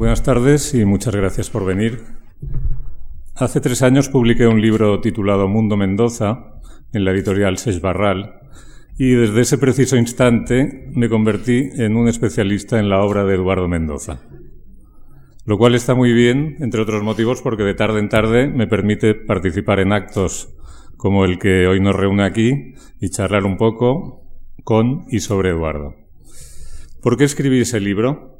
Buenas tardes y muchas gracias por venir. Hace tres años publiqué un libro titulado Mundo Mendoza en la editorial Seix Barral y desde ese preciso instante me convertí en un especialista en la obra de Eduardo Mendoza. Lo cual está muy bien, entre otros motivos, porque de tarde en tarde me permite participar en actos como el que hoy nos reúne aquí y charlar un poco con y sobre Eduardo. ¿Por qué escribí ese libro?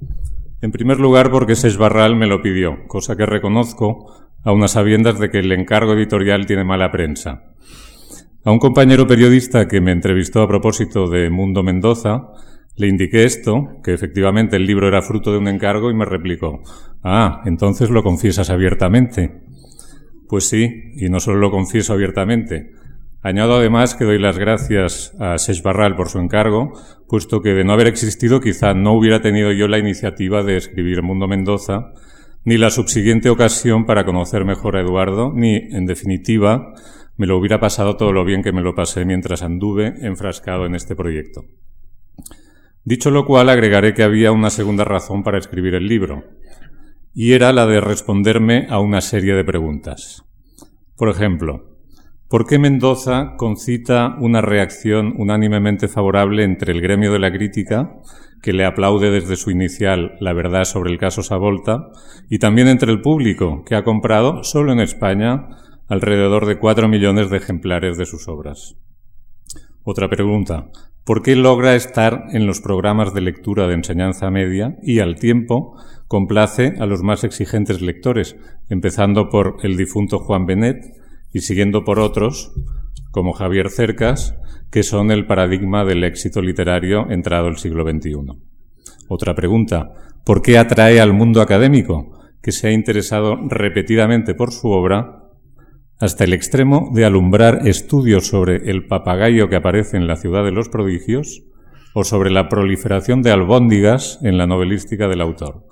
En primer lugar, porque Seix Barral me lo pidió, cosa que reconozco a unas sabiendas de que el encargo editorial tiene mala prensa. A un compañero periodista que me entrevistó a propósito de Mundo Mendoza, le indiqué esto, que efectivamente el libro era fruto de un encargo, y me replicó, Ah, entonces lo confiesas abiertamente. Pues sí, y no solo lo confieso abiertamente, Añado además que doy las gracias a Seix Barral por su encargo, puesto que de no haber existido quizá no hubiera tenido yo la iniciativa de escribir Mundo Mendoza, ni la subsiguiente ocasión para conocer mejor a Eduardo, ni, en definitiva, me lo hubiera pasado todo lo bien que me lo pasé mientras anduve enfrascado en este proyecto. Dicho lo cual, agregaré que había una segunda razón para escribir el libro, y era la de responderme a una serie de preguntas. Por ejemplo, ¿Por qué Mendoza concita una reacción unánimemente favorable entre el gremio de la crítica, que le aplaude desde su inicial la verdad sobre el caso Savolta, y también entre el público, que ha comprado, solo en España, alrededor de cuatro millones de ejemplares de sus obras? Otra pregunta. ¿Por qué logra estar en los programas de lectura de enseñanza media y al tiempo complace a los más exigentes lectores, empezando por el difunto Juan Benet, y siguiendo por otros, como Javier Cercas, que son el paradigma del éxito literario entrado el siglo XXI. Otra pregunta, ¿por qué atrae al mundo académico, que se ha interesado repetidamente por su obra, hasta el extremo de alumbrar estudios sobre el papagayo que aparece en la ciudad de los prodigios o sobre la proliferación de albóndigas en la novelística del autor?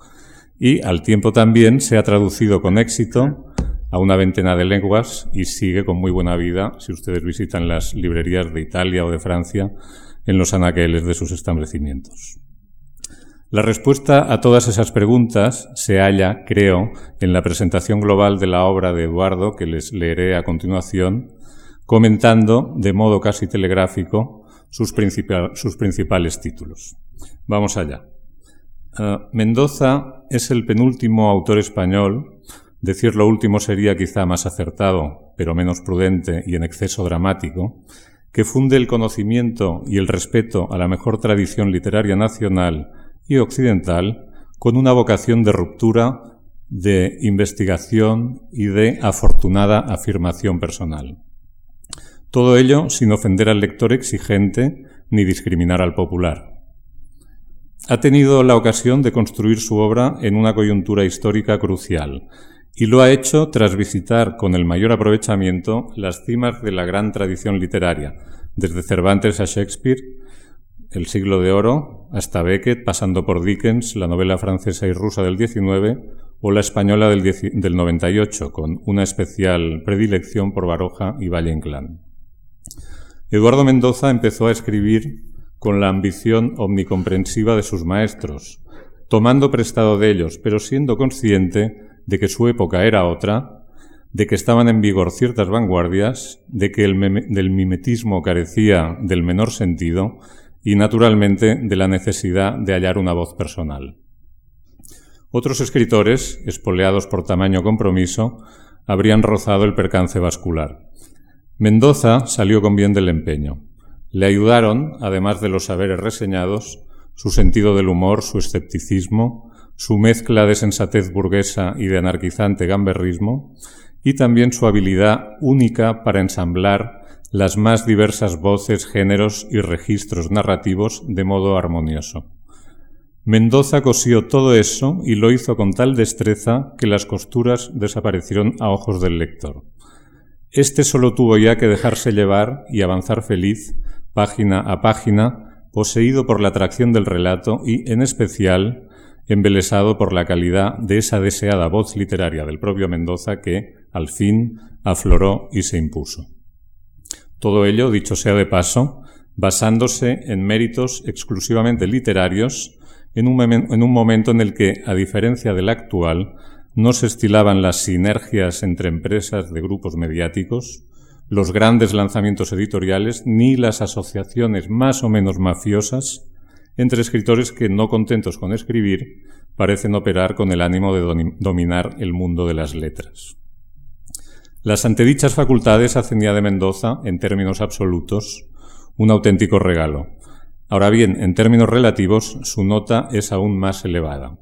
Y al tiempo también se ha traducido con éxito a una veintena de lenguas y sigue con muy buena vida si ustedes visitan las librerías de Italia o de Francia en los anaqueles de sus establecimientos. La respuesta a todas esas preguntas se halla, creo, en la presentación global de la obra de Eduardo, que les leeré a continuación, comentando de modo casi telegráfico sus, principales títulos. Vamos allá. Ah, Mendoza es el penúltimo autor español Decir lo último sería quizá más acertado, pero menos prudente y en exceso dramático, que funde el conocimiento y el respeto a la mejor tradición literaria nacional y occidental con una vocación de ruptura, de investigación y de afortunada afirmación personal. Todo ello sin ofender al lector exigente ni discriminar al popular. Ha tenido la ocasión de construir su obra en una coyuntura histórica crucial, y lo ha hecho tras visitar con el mayor aprovechamiento las cimas de la gran tradición literaria, desde Cervantes a Shakespeare, el siglo de oro, hasta Beckett, pasando por Dickens, la novela francesa y rusa del XIX o la española del, del 98, con una especial predilección por Baroja y Valle Inclán. Eduardo Mendoza empezó a escribir con la ambición omnicomprensiva de sus maestros, tomando prestado de ellos, pero siendo consciente de que su época era otra, de que estaban en vigor ciertas vanguardias, de que el del mimetismo carecía del menor sentido y, naturalmente, de la necesidad de hallar una voz personal. Otros escritores, espoleados por tamaño compromiso, habrían rozado el percance vascular. Mendoza salió con bien del empeño. Le ayudaron, además de los saberes reseñados, su sentido del humor, su escepticismo, su mezcla de sensatez burguesa y de anarquizante gamberrismo, y también su habilidad única para ensamblar las más diversas voces, géneros y registros narrativos de modo armonioso. Mendoza cosió todo eso y lo hizo con tal destreza que las costuras desaparecieron a ojos del lector. Este solo tuvo ya que dejarse llevar y avanzar feliz, página a página, poseído por la atracción del relato y, en especial, embelesado por la calidad de esa deseada voz literaria del propio Mendoza que, al fin, afloró y se impuso. Todo ello, dicho sea de paso, basándose en méritos exclusivamente literarios en un, en un momento en el que, a diferencia del actual, no se estilaban las sinergias entre empresas de grupos mediáticos, los grandes lanzamientos editoriales ni las asociaciones más o menos mafiosas entre escritores que, no contentos con escribir, parecen operar con el ánimo de dominar el mundo de las letras. Las antedichas facultades hacen de Mendoza, en términos absolutos, un auténtico regalo. Ahora bien, en términos relativos, su nota es aún más elevada.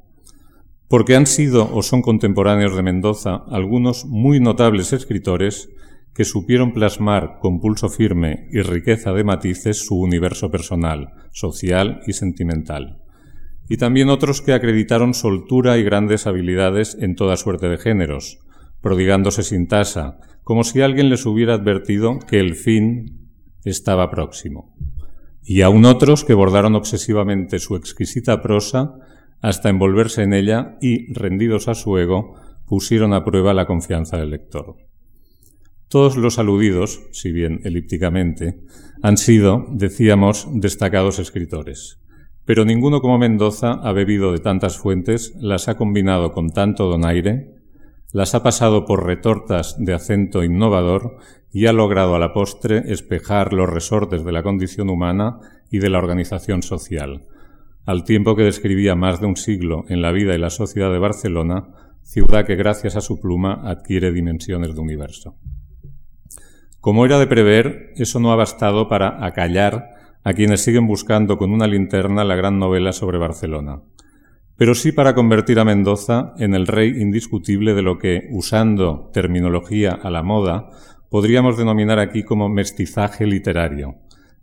Porque han sido o son contemporáneos de Mendoza algunos muy notables escritores que supieron plasmar con pulso firme y riqueza de matices su universo personal, social y sentimental. Y también otros que acreditaron soltura y grandes habilidades en toda suerte de géneros, prodigándose sin tasa, como si alguien les hubiera advertido que el fin estaba próximo. Y aún otros que bordaron obsesivamente su exquisita prosa hasta envolverse en ella y, rendidos a su ego, pusieron a prueba la confianza del lector. Todos los aludidos, si bien elípticamente, han sido, decíamos, destacados escritores. Pero ninguno como Mendoza ha bebido de tantas fuentes, las ha combinado con tanto donaire, las ha pasado por retortas de acento innovador y ha logrado a la postre espejar los resortes de la condición humana y de la organización social, al tiempo que describía más de un siglo en la vida y la sociedad de Barcelona, ciudad que gracias a su pluma adquiere dimensiones de universo. Como era de prever, eso no ha bastado para acallar a quienes siguen buscando con una linterna la gran novela sobre Barcelona, pero sí para convertir a Mendoza en el rey indiscutible de lo que, usando terminología a la moda, podríamos denominar aquí como mestizaje literario,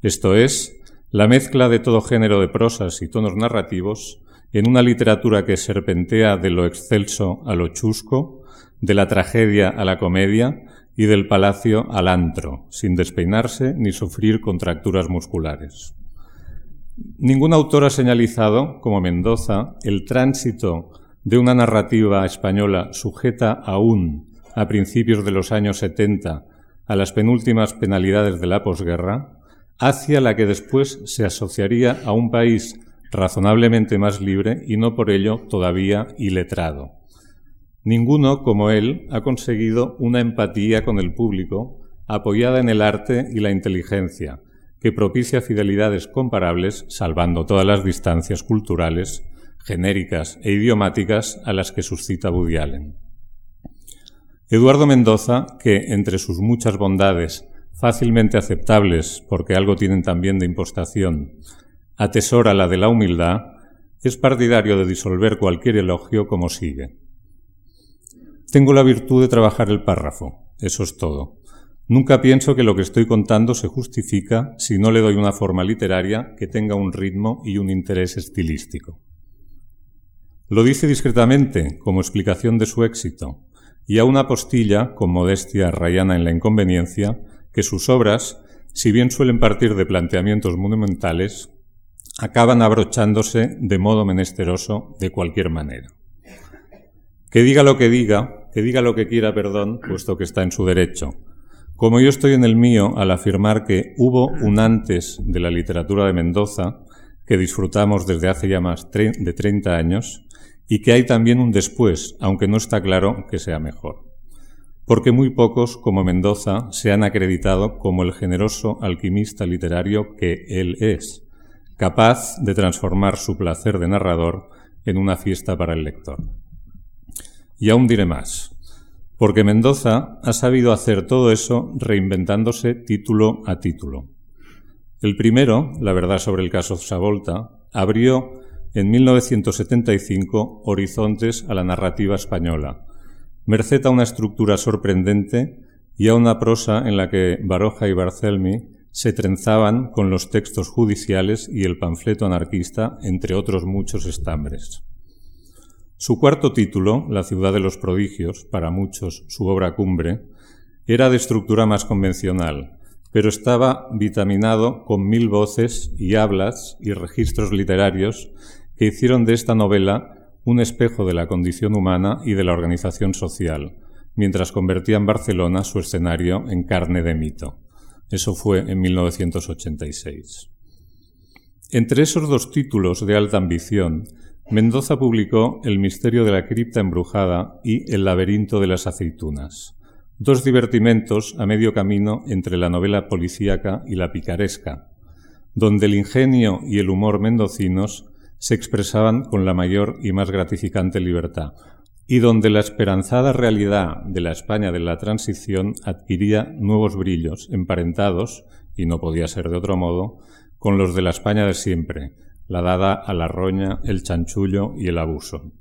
esto es, la mezcla de todo género de prosas y tonos narrativos en una literatura que serpentea de lo excelso a lo chusco, de la tragedia a la comedia, y del palacio al antro, sin despeinarse ni sufrir contracturas musculares. Ningún autor ha señalizado, como Mendoza, el tránsito de una narrativa española sujeta aún a principios de los años 70 a las penúltimas penalidades de la posguerra, hacia la que después se asociaría a un país razonablemente más libre y no por ello todavía iletrado. Ninguno, como él, ha conseguido una empatía con el público apoyada en el arte y la inteligencia, que propicia fidelidades comparables, salvando todas las distancias culturales, genéricas e idiomáticas a las que suscita Woody Allen. Eduardo Mendoza, que entre sus muchas bondades, fácilmente aceptables porque algo tienen también de impostación, atesora la de la humildad, es partidario de disolver cualquier elogio como sigue. Tengo la virtud de trabajar el párrafo, eso es todo. Nunca pienso que lo que estoy contando se justifica si no le doy una forma literaria que tenga un ritmo y un interés estilístico. Lo dice discretamente, como explicación de su éxito, y a una postilla, con modestia rayana en la inconveniencia, que sus obras, si bien suelen partir de planteamientos monumentales, acaban abrochándose de modo menesteroso de cualquier manera. Que diga lo que diga, que diga lo que quiera, perdón, puesto que está en su derecho. Como yo estoy en el mío al afirmar que hubo un antes de la literatura de Mendoza, que disfrutamos desde hace ya más de 30 años, y que hay también un después, aunque no está claro que sea mejor. Porque muy pocos, como Mendoza, se han acreditado como el generoso alquimista literario que él es, capaz de transformar su placer de narrador en una fiesta para el lector. Y aún diré más, porque Mendoza ha sabido hacer todo eso reinventándose título a título. El primero, La verdad sobre el caso Savolta, abrió en 1975 horizontes a la narrativa española, merced a una estructura sorprendente y a una prosa en la que Baroja y Barcelmi se trenzaban con los textos judiciales y el panfleto anarquista, entre otros muchos estambres. Su cuarto título, La ciudad de los prodigios, para muchos su obra cumbre, era de estructura más convencional, pero estaba vitaminado con mil voces y hablas y registros literarios que hicieron de esta novela un espejo de la condición humana y de la organización social, mientras convertían Barcelona su escenario en carne de mito. Eso fue en 1986. Entre esos dos títulos de alta ambición, Mendoza publicó El misterio de la cripta embrujada y El laberinto de las aceitunas, dos divertimentos a medio camino entre la novela policíaca y la picaresca, donde el ingenio y el humor mendocinos se expresaban con la mayor y más gratificante libertad, y donde la esperanzada realidad de la España de la transición adquiría nuevos brillos, emparentados, y no podía ser de otro modo, con los de la España de siempre, la dada a la roña, el chanchullo y el abuso.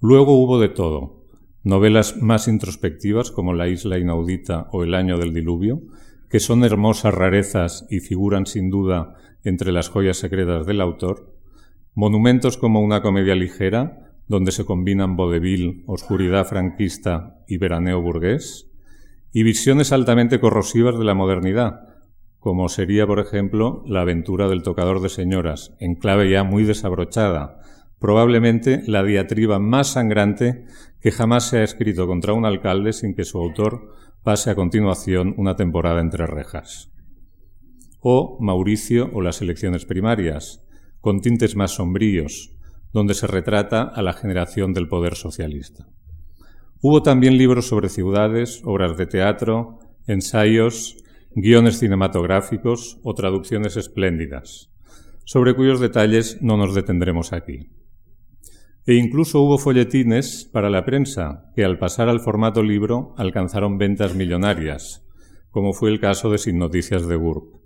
Luego hubo de todo, novelas más introspectivas como La isla inaudita o El año del diluvio, que son hermosas rarezas y figuran sin duda entre las joyas secretas del autor, monumentos como una comedia ligera, donde se combinan vodevil, oscuridad franquista y veraneo burgués, y visiones altamente corrosivas de la modernidad, como sería, por ejemplo, la aventura del tocador de señoras, en clave ya muy desabrochada, probablemente la diatriba más sangrante que jamás se ha escrito contra un alcalde sin que su autor pase a continuación una temporada entre rejas. O Mauricio o las elecciones primarias, con tintes más sombríos, donde se retrata a la generación del poder socialista. Hubo también libros sobre ciudades, obras de teatro, ensayos, guiones cinematográficos o traducciones espléndidas, sobre cuyos detalles no nos detendremos aquí. E incluso hubo folletines para la prensa que al pasar al formato libro alcanzaron ventas millonarias, como fue el caso de Sin Noticias de Burp,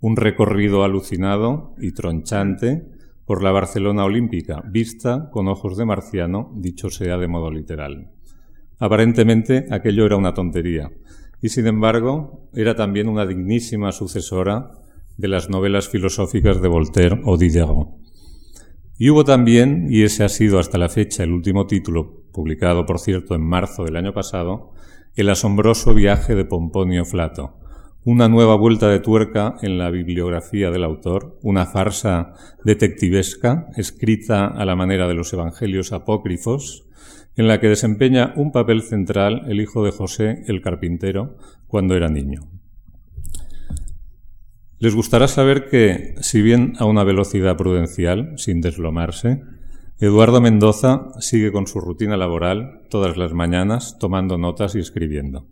un recorrido alucinado y tronchante por la Barcelona olímpica, vista con ojos de marciano, dicho sea de modo literal. Aparentemente aquello era una tontería, y sin embargo era también una dignísima sucesora de las novelas filosóficas de Voltaire o Diderot. Y hubo también, y ese ha sido hasta la fecha el último título, publicado por cierto en marzo del año pasado, El asombroso viaje de Pomponio Flato, una nueva vuelta de tuerca en la bibliografía del autor, una farsa detectivesca escrita a la manera de los evangelios apócrifos, en la que desempeña un papel central el hijo de José el carpintero cuando era niño. Les gustará saber que, si bien a una velocidad prudencial, sin deslomarse, Eduardo Mendoza sigue con su rutina laboral todas las mañanas tomando notas y escribiendo.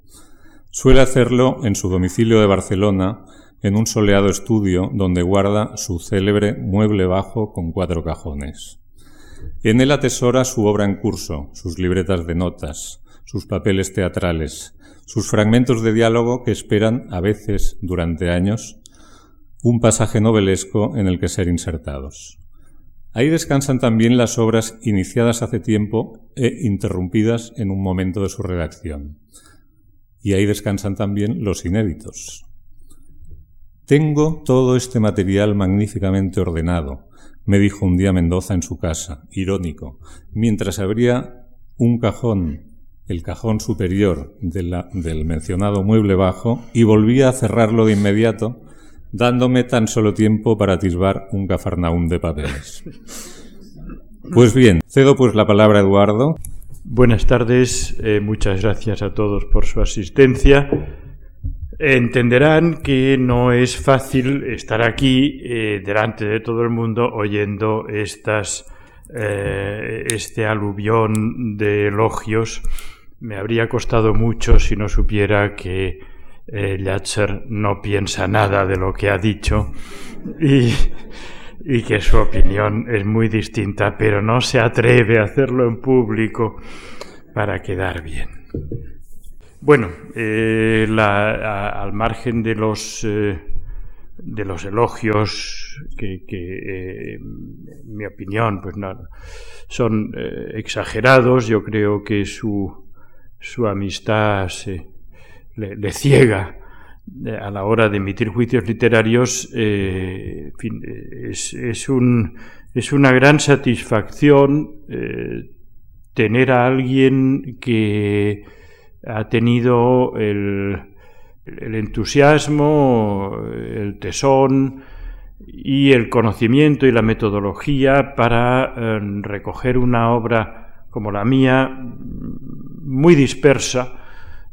Suele hacerlo en su domicilio de Barcelona, en un soleado estudio donde guarda su célebre mueble bajo con cuatro cajones. En él atesora su obra en curso, sus libretas de notas, sus papeles teatrales, sus fragmentos de diálogo que esperan, a veces, durante años, un pasaje novelesco en el que ser insertados. Ahí descansan también las obras iniciadas hace tiempo e interrumpidas en un momento de su redacción. Y ahí descansan también los inéditos. Tengo todo este material magníficamente ordenado, me dijo un día Mendoza en su casa, irónico, mientras abría un cajón, el cajón superior del mencionado mueble bajo, y volvía a cerrarlo de inmediato, dándome tan solo tiempo para atisbar un cafarnaún de papeles. Pues bien, cedo pues la palabra a Eduardo. Buenas tardes, eh, muchas gracias a todos por su asistencia. Entenderán que no es fácil estar aquí eh, delante de todo el mundo oyendo estas, eh, este aluvión de elogios. Me habría costado mucho si no supiera que eh, no piensa nada de lo que ha dicho y que su opinión es muy distinta, pero no se atreve a hacerlo en público para quedar bien. Bueno, eh, al margen de los, eh, de los elogios que, eh, en mi opinión, pues son exagerados, yo creo que su, su amistad le, ciega a la hora de emitir juicios literarios. es, es, un, es una gran satisfacción tener a alguien que ha tenido el, entusiasmo, el tesón y el conocimiento y la metodología para eh, recoger una obra como la mía, muy dispersa,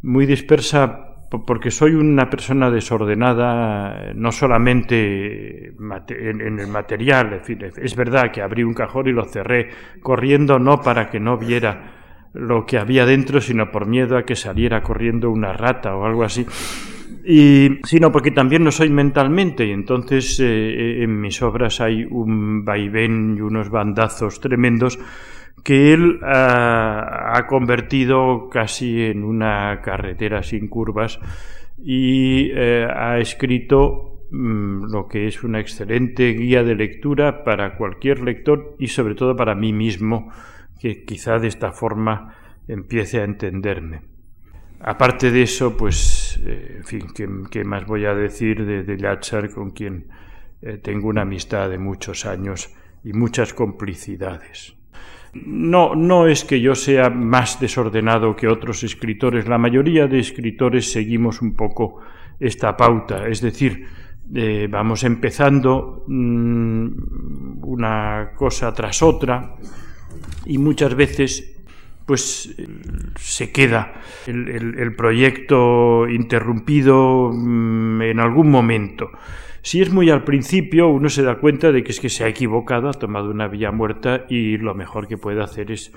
muy dispersa porque soy una persona desordenada, no solamente en, el material, es verdad que abrí un cajón y lo cerré corriendo, no para que no viera lo que había dentro, sino por miedo a que saliera corriendo una rata o algo así. Y, sino porque también no soy mentalmente, y entonces eh, en mis obras hay un vaivén y unos bandazos tremendos que él ha convertido casi en una carretera sin curvas y eh, ha escrito mm, lo que es una excelente guía de lectura para cualquier lector y sobre todo para mí mismo, que quizá de esta forma empiece a entenderme. Aparte de eso, pues, eh, en fin, ¿qué, más voy a decir de, de con quien eh, tengo una amistad de muchos años y muchas complicidades? No, no es que yo sea más desordenado que otros escritores. La mayoría de escritores seguimos un poco esta pauta, es decir, eh, vamos empezando mm, una cosa tras otra y muchas veces pues se queda el proyecto interrumpido mm, en algún momento. Si es muy al principio, uno se da cuenta de que es que se ha equivocado, ha tomado una vía muerta y lo mejor que puede hacer es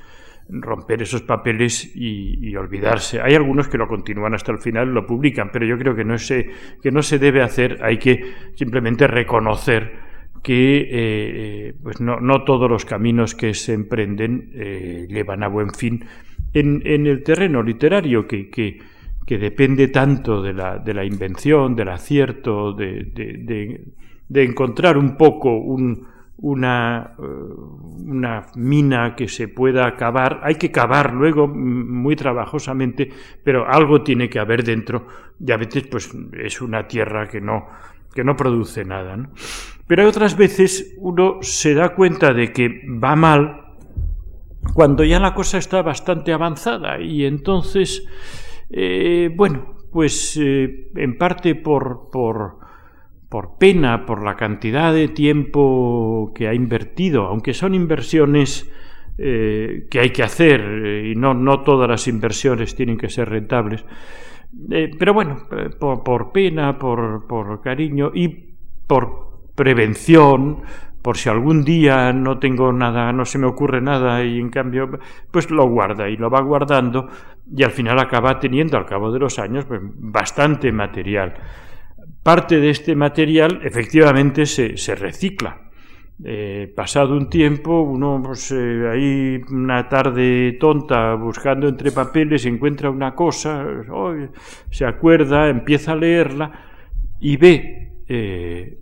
romper esos papeles y, olvidarse. Hay algunos que lo continúan hasta el final, lo publican, pero yo creo que no se, que no se debe hacer, hay que simplemente reconocer que eh, eh, pues no, no, todos los caminos que se emprenden eh, llevan a buen fin en, en el terreno literario, que, que que depende tanto de la, de la invención, del acierto, de, de, encontrar un poco una, una mina que se pueda cavar. Hay que cavar luego muy trabajosamente, pero algo tiene que haber dentro y a veces pues es una tierra que no, que no produce nada. Pero hay otras veces uno se da cuenta de que va mal cuando ya la cosa está bastante avanzada y entonces eh, bueno, pues eh, en parte por, por, por, pena, por la cantidad de tiempo que ha invertido, aunque son inversiones eh, que hay que hacer y no, no todas las inversiones tienen que ser rentables. pero bueno, por, por pena, por, por cariño y por prevención, por si algún día no tengo nada, no se me ocurre nada y en cambio, pues lo guarda y lo va guardando y al final acaba teniendo al cabo de los años pues, bastante material. Parte de este material efectivamente se, recicla. Eh, pasado un tiempo, uno pues, eh, ahí una tarde tonta buscando entre papeles encuentra una cosa, se acuerda, empieza a leerla y ve eh,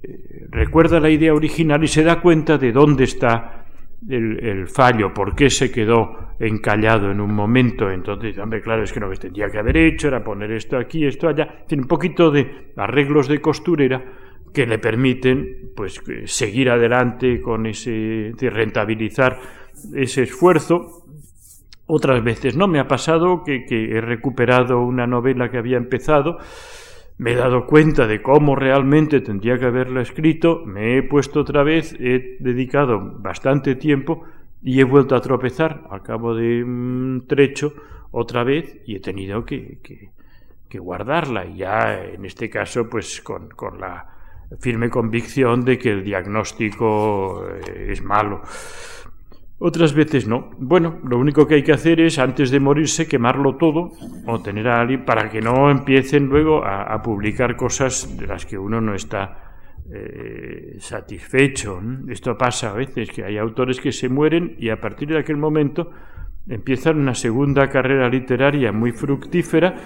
recuerda la idea original y se da cuenta de dónde está el, fallo, por qué se quedó encallado en un momento. Entonces, hombre, claro, es que lo que tendría que haber hecho era poner esto aquí, esto allá. Tiene un poquito de arreglos de costurera que le permiten pues seguir adelante con ese de rentabilizar ese esfuerzo otras veces no me ha pasado que, que he recuperado una novela que había empezado me he dado cuenta de cómo realmente tendría que haberla escrito, me he puesto otra vez, he dedicado bastante tiempo y he vuelto a tropezar al cabo de un trecho otra vez y he tenido que, guardarla. Y ya en este caso, pues con, con la firme convicción de que el diagnóstico eh, es malo. Otras veces no. Bueno, lo único que hay que hacer es, antes de morirse, quemarlo todo o tener a alguien para que no empiecen luego a, publicar cosas de las que uno no está eh, satisfecho. Esto pasa a veces, que hay autores que se mueren y a partir de aquel momento empiezan una segunda carrera literaria muy fructífera,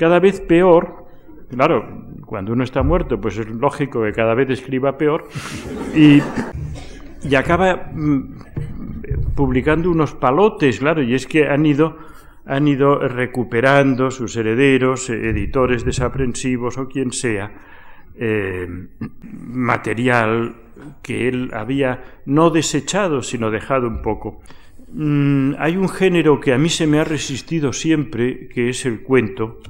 cada vez peor. Claro, cuando uno está muerto, pues es lógico que cada vez escriba peor y, y acaba mm, publicando unos palotes, claro, y es que han ido, han ido recuperando sus herederos, editores desaprensivos o quien sea, eh, material que él había no desechado, sino dejado un poco. Mm, hay un género que a mí se me ha resistido siempre, que es el cuento.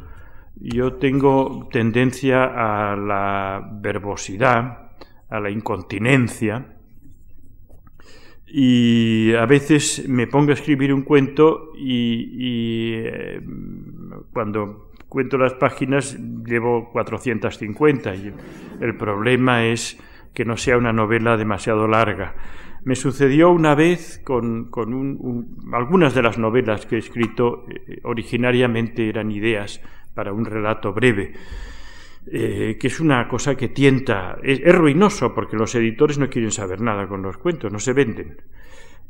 Yo tengo tendencia a la verbosidad, a la incontinencia, y a veces me pongo a escribir un cuento y, eh, cuando cuento las páginas, llevo 450 y el problema es que no sea una novela demasiado larga. Me sucedió una vez con, algunas de las novelas que he escrito, eh, originariamente eran ideas para un relato breve. Eh, que es una cosa que tienta, es, ruinoso porque los editores no quieren saber nada con los cuentos, no se venden.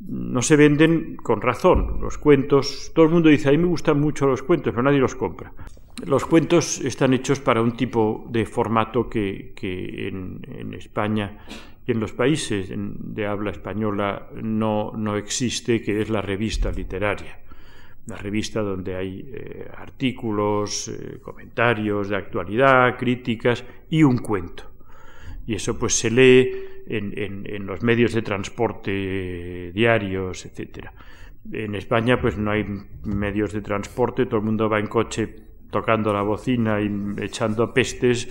No se venden con razón. Los cuentos, todo el mundo dice, a mí me gustan mucho los cuentos, pero nadie los compra. Los cuentos están hechos para un tipo de formato que, en, España y en los países de habla española no, no existe, que es la revista literaria una revista donde hay eh, artículos, eh, comentarios de actualidad, críticas y un cuento. Y eso pues se lee en, en, los medios de transporte diarios, etcétera. En España pues no hay medios de transporte, todo el mundo va en coche tocando la bocina y echando pestes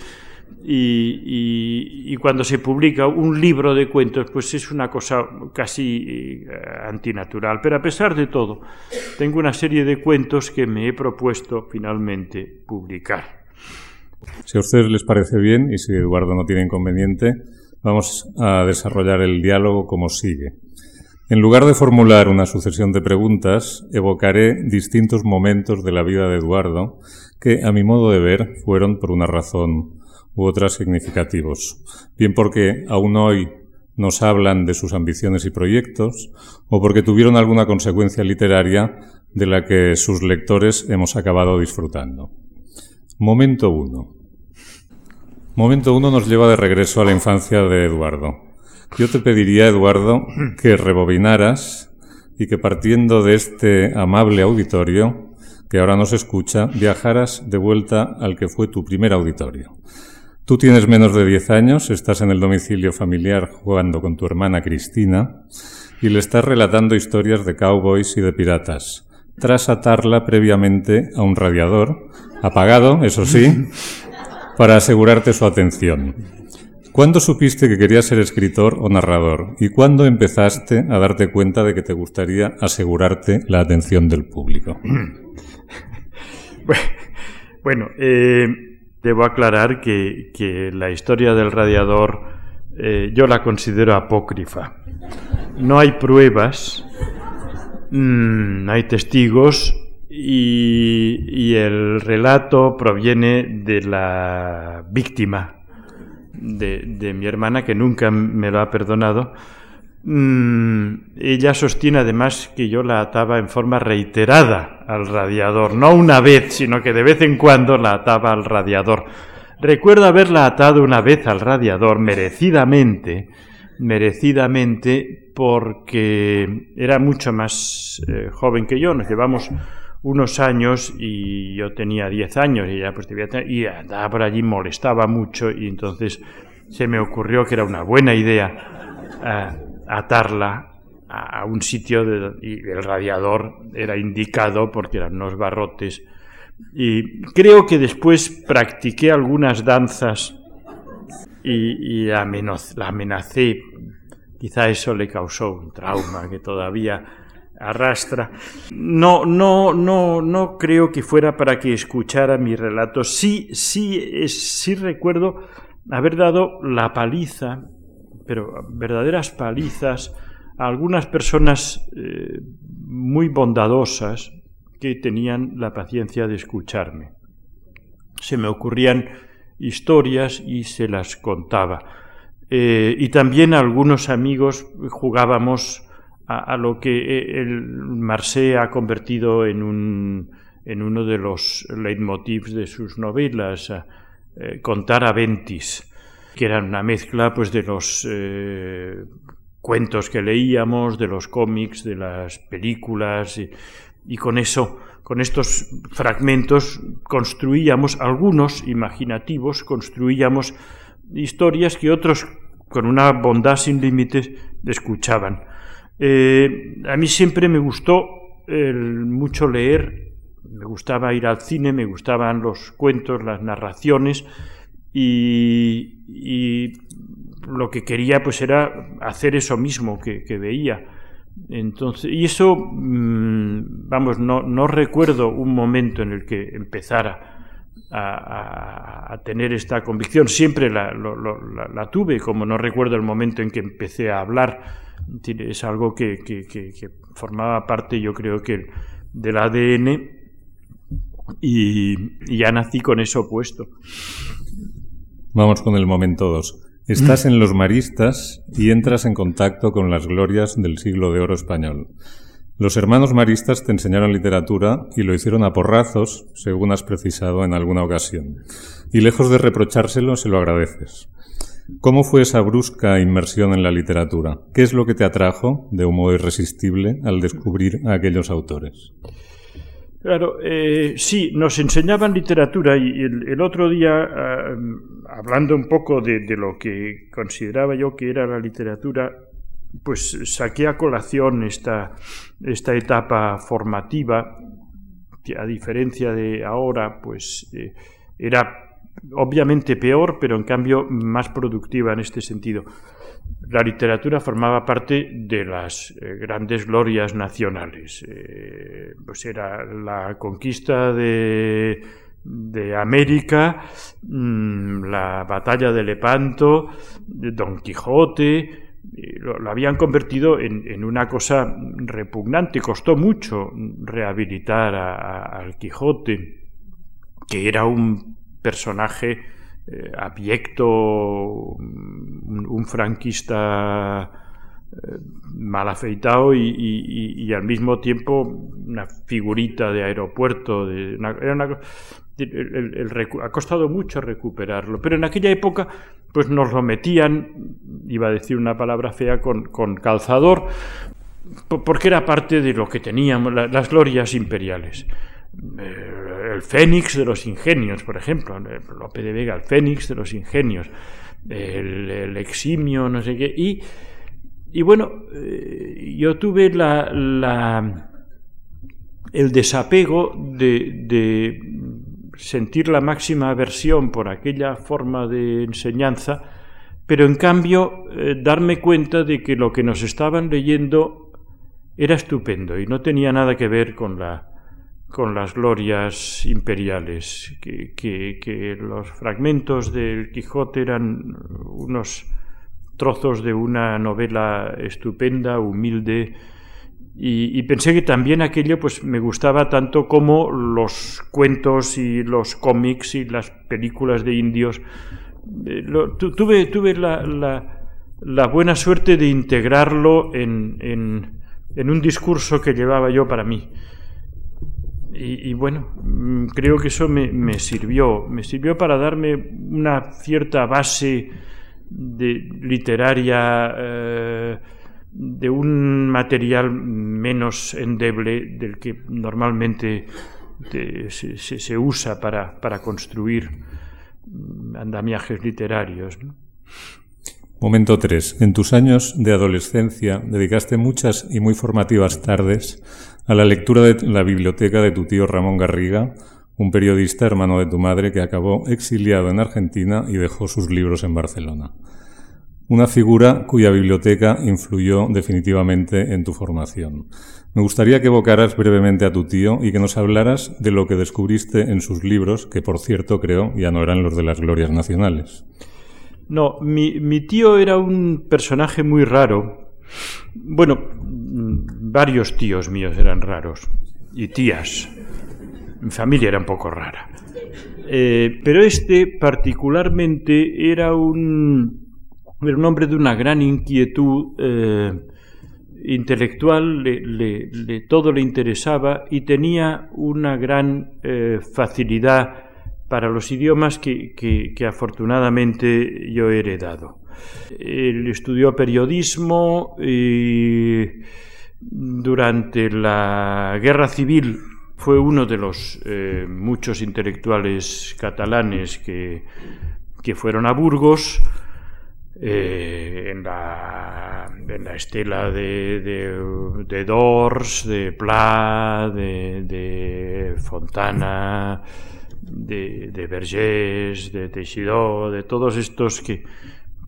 y, cuando se publica un libro de cuentos, pues es una cosa casi eh, antinatural. Pero a pesar de todo, tengo una serie de cuentos que me he propuesto finalmente publicar. Si a ustedes les parece bien y si Eduardo no tiene inconveniente, vamos a desarrollar el diálogo como sigue. En lugar de formular una sucesión de preguntas, evocaré distintos momentos de la vida de Eduardo que, a mi modo de ver, fueron por una razón u otras significativos, bien porque aún hoy nos hablan de sus ambiciones y proyectos, o porque tuvieron alguna consecuencia literaria de la que sus lectores hemos acabado disfrutando. Momento 1. Momento 1 nos lleva de regreso a la infancia de Eduardo. Yo te pediría, Eduardo, que rebobinaras y que partiendo de este amable auditorio, que ahora nos escucha, viajaras de vuelta al que fue tu primer auditorio. Tú tienes menos de 10 años, estás en el domicilio familiar jugando con tu hermana Cristina y le estás relatando historias de cowboys y de piratas, tras atarla previamente a un radiador, apagado, eso sí, para asegurarte su atención. ¿Cuándo supiste que querías ser escritor o narrador? ¿Y cuándo empezaste a darte cuenta de que te gustaría asegurarte la atención del público? Bueno, eh, Debo aclarar que, la historia del radiador eh, yo la considero apócrifa. No hay pruebas, no mm, hay testigos y, el relato proviene de la víctima de mi hermana que nunca me lo ha perdonado Mm, ella sostiene además que yo la ataba en forma reiterada al radiador, no una vez, sino que de vez en cuando la ataba al radiador. Recuerdo haberla atado una vez al radiador, merecidamente, merecidamente, porque era mucho más eh, joven que yo, nos llevamos unos años y yo tenía 10 años y ella pues debía tener, y andaba por allí, molestaba mucho y entonces se me ocurrió que era una buena idea eh, atarla a un sitio y el radiador era indicado porque eran unos barrotes. Y creo que después practiqué algunas danzas y, la, amenacé. Quizá eso le causó un trauma que todavía arrastra. No, no, no, no creo que fuera para que escuchara mi relato. Sí, sí, sí recuerdo haber dado la paliza pero verdaderas palizas a algunas personas eh, muy bondadosas que tenían la paciencia de escucharme. Se me ocurrían historias y se las contaba. Eh, y también algunos amigos jugábamos a, lo que eh, el Marseille ha convertido en, un, en uno de los leitmotivs de sus novelas, contar a ventis que eran una mezcla pues de los eh, cuentos que leíamos, de los cómics, de las películas y, con eso, con estos fragmentos construíamos algunos imaginativos, construíamos historias que otros con una bondad sin límites escuchaban. Eh, a mí siempre me gustó mucho leer, me gustaba ir al cine, me gustaban los cuentos, las narraciones, y, lo que quería pues era hacer eso mismo que, veía. Entonces, y eso, mm, vamos, no, no recuerdo un momento en el que empezara a, tener esta convicción. Siempre la, tuve, como no recuerdo el momento en que empecé a hablar. Es algo que, formaba parte, yo creo que, del ADN y, ya nací con eso puesto. Vamos con el momento 2. Estás en los maristas y entras en contacto con las glorias del siglo de oro español. Los hermanos maristas te enseñaron literatura y lo hicieron a porrazos, según has precisado en alguna ocasión. Y lejos de reprochárselo, se lo agradeces. ¿Cómo fue esa brusca inmersión en la literatura? ¿Qué es lo que te atrajo de un modo irresistible al descubrir a aquellos autores? Claro, eh, sí, nos enseñaban literatura y el, otro día, ah, hablando un poco de, lo que consideraba yo que era la literatura, pues saqué a colación esta, esta etapa formativa, que a diferencia de ahora, pues eh, era obviamente peor, pero en cambio más productiva en este sentido. La literatura formaba parte de las eh, grandes glorias nacionales. Eh, pues era la conquista de, de América, mm, la batalla de Lepanto, Don Quijote, lo, habían convertido en, una cosa repugnante. Costó mucho rehabilitar al Quijote, que era un personaje eh, abyecto, un, franquista mal afeitado y, al mismo tiempo una figurita de aeropuerto. De ha costado mucho recuperarlo, pero en aquella época pues nos lo metían, iba a decir una palabra fea, con, calzador, porque era parte de lo que teníamos, las glorias imperiales. Eh, el Fénix de los Ingenios, por ejemplo, Lope de Vega, el Fénix de los Ingenios, el, Eximio, no sé qué, y, y bueno, eh, yo tuve la, el desapego de sentir la máxima aversión por aquella forma de enseñanza, pero en cambio eh, darme cuenta de que lo que nos estaban leyendo era estupendo y no tenía nada que ver con la con las glorias imperiales, que, que los fragmentos del Quijote eran unos trozos de una novela estupenda, humilde, y, pensé que también aquello pues me gustaba tanto como los cuentos y los cómics y las películas de indios. Eh, tuve tuve la, la, buena suerte de integrarlo en, en, un discurso que llevaba yo para mí. Y, bueno, mm, creo que eso me, me, sirvió, me sirvió para darme una cierta base de literaria. Eh, de un material menos endeble del que normalmente se, usa para, construir andamiajes literarios. Momento 3. En tus años de adolescencia dedicaste muchas y muy formativas tardes a la lectura de la biblioteca de tu tío Ramón Garriga, un periodista hermano de tu madre que acabó exiliado en Argentina y dejó sus libros en Barcelona una figura cuya biblioteca influyó definitivamente en tu formación. Me gustaría que evocaras brevemente a tu tío y que nos hablaras de lo que descubriste en sus libros, que por cierto creo ya no eran los de las glorias nacionales. No, mi, tío era un personaje muy raro. Bueno, varios tíos míos eran raros y tías. Mi familia era un poco rara. Eh, pero este particularmente era un, hombre de una gran inquietud eh, intelectual, le, todo le interesaba y tenía una gran eh, facilidad para los idiomas que, afortunadamente yo he heredado. Él estudió periodismo durante la guerra civil fue uno de los eh, muchos intelectuales catalanes que, que fueron a Burgos eh, en, la, en, la, estela de, de, Dors, de Pla, de, de Fontana, de, de Vergés, de Teixidó, de todos estos que,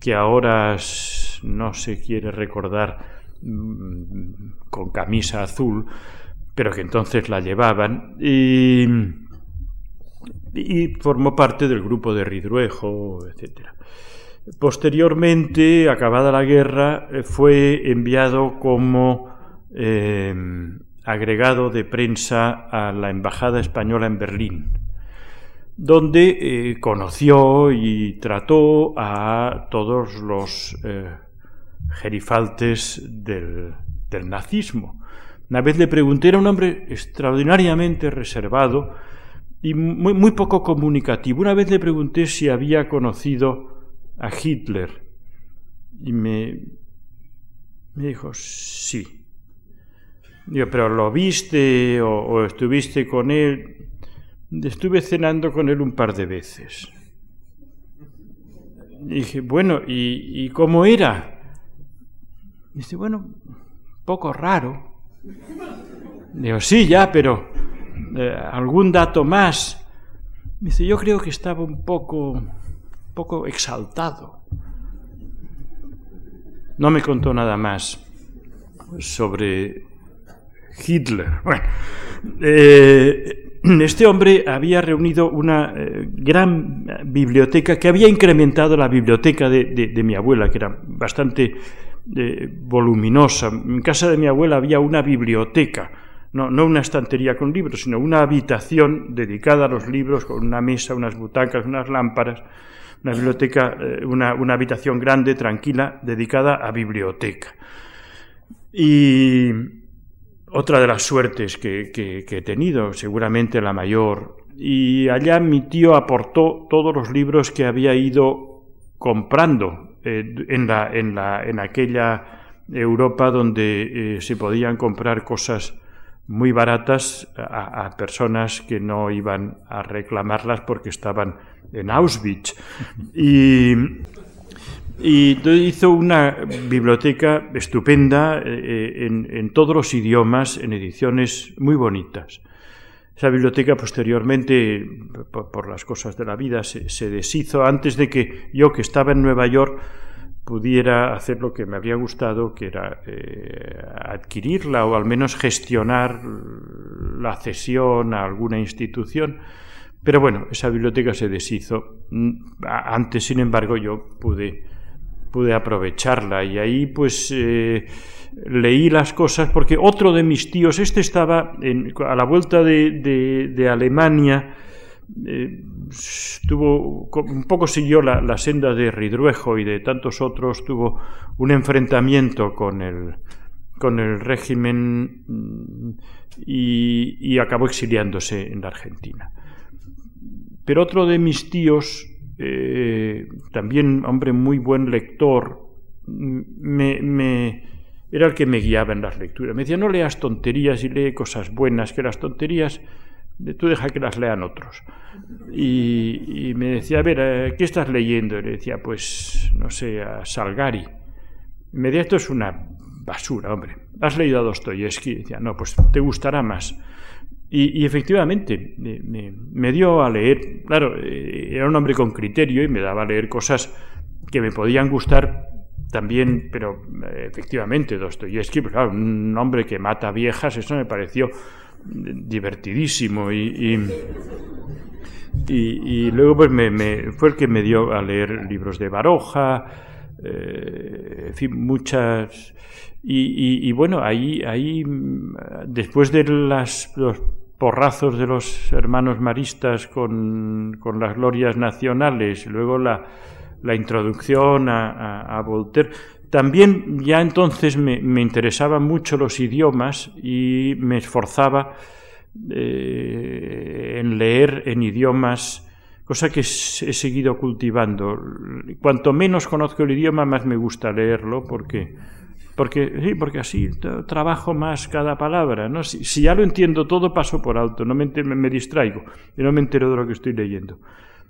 que ahora no se quiere recordar mm, con camisa azul, pero que entonces la llevaban. Y formó parte del grupo de Ridruejo, etc. Posteriormente, acabada la guerra, eh, fue enviado como eh, agregado de prensa a la Embajada Española en Berlín, donde eh, conoció y trató a todos los gerifaltes del, del nazismo. Una vez le pregunté, era un hombre extraordinariamente reservado, y muy, poco comunicativo. Una vez le pregunté si había conocido a Hitler y me, dijo sí. Digo, pero ¿lo viste o, estuviste con él? Estuve cenando con él un par de veces. dije, bueno, ¿y, ¿y cómo era? Dice, bueno, poco raro. Digo, sí, ya, pero eh, algún dato más. Dice, yo creo que estaba un poco, poco exaltado. No me contó nada más sobre Hitler. Bueno, eh, este hombre había reunido una eh, gran biblioteca que había incrementado la biblioteca de mi abuela, que era bastante voluminosa. En casa de mi abuela había una biblioteca no, no una estantería con libros, sino una habitación dedicada a los libros, con una mesa, unas butacas, unas lámparas, una biblioteca, eh, una, habitación grande, tranquila, dedicada a biblioteca. Y otra de las suertes que, he tenido, seguramente la mayor, y allá mi tío aportó todos los libros que había ido comprando eh, en, la, en, la, en, aquella Europa donde eh, se podían comprar cosas muy baratas a, personas que no iban a reclamarlas porque estaban en Auschwitz. Y, hizo una biblioteca estupenda eh, en, todos los idiomas, en ediciones muy bonitas. Esa biblioteca posteriormente, por, las cosas de la vida, se deshizo antes de que yo, que estaba en Nueva York, pudiera hacer lo que me habría gustado, que era eh, adquirirla o al menos gestionar la cesión a alguna institución. Pero bueno, esa biblioteca se deshizo. Mm, antes, sin embargo, yo pude, pude aprovecharla y ahí pues eh, leí las cosas porque otro de mis tíos, este estaba a la vuelta de Alemania, eh, tuvo un poco siguió la, senda de Ridruejo y de tantos otros, tuvo un enfrentamiento con el, con el régimen mm, y, acabó exiliándose en la Argentina. Pero otro de mis tíos, eh, también hombre muy buen lector, mm, me, era el que me guiaba en las lecturas. Me decía, no leas tonterías y lee cosas buenas, que las tonterías tú deja que las lean otros. Y, me decía, a ver, eh, ¿qué estás leyendo? Y le decía, pues, no sé, a Salgari. me decía, esto es una basura, hombre. ¿Has leído a Dostoyevsky? Y decía, no, pues te gustará más. Y, efectivamente, me, dio a leer, claro, eh, era un hombre con criterio y me daba a leer cosas que me podían gustar también, pero eh, efectivamente, Dostoyevsky, pues, claro, un hombre que mata viejas, eso me pareció divertidísimo y, y, luego pues me, fue el que me dio a leer libros de Baroja, eh, en fin, muchas... Y, bueno, ahí, ahí, después de las, los porrazos de los hermanos maristas con, con las glorias nacionales, luego la, la introducción a, a Voltaire, también ya entonces me, interesaban mucho los idiomas y me esforzaba eh, en leer en idiomas, cosa que he seguido cultivando. Cuanto menos conozco el idioma, más me gusta leerlo, porque, porque, sí, porque así trabajo más cada palabra. ¿no? Si, ya lo entiendo todo, paso por alto, no me, distraigo y no me entero de lo que estoy leyendo.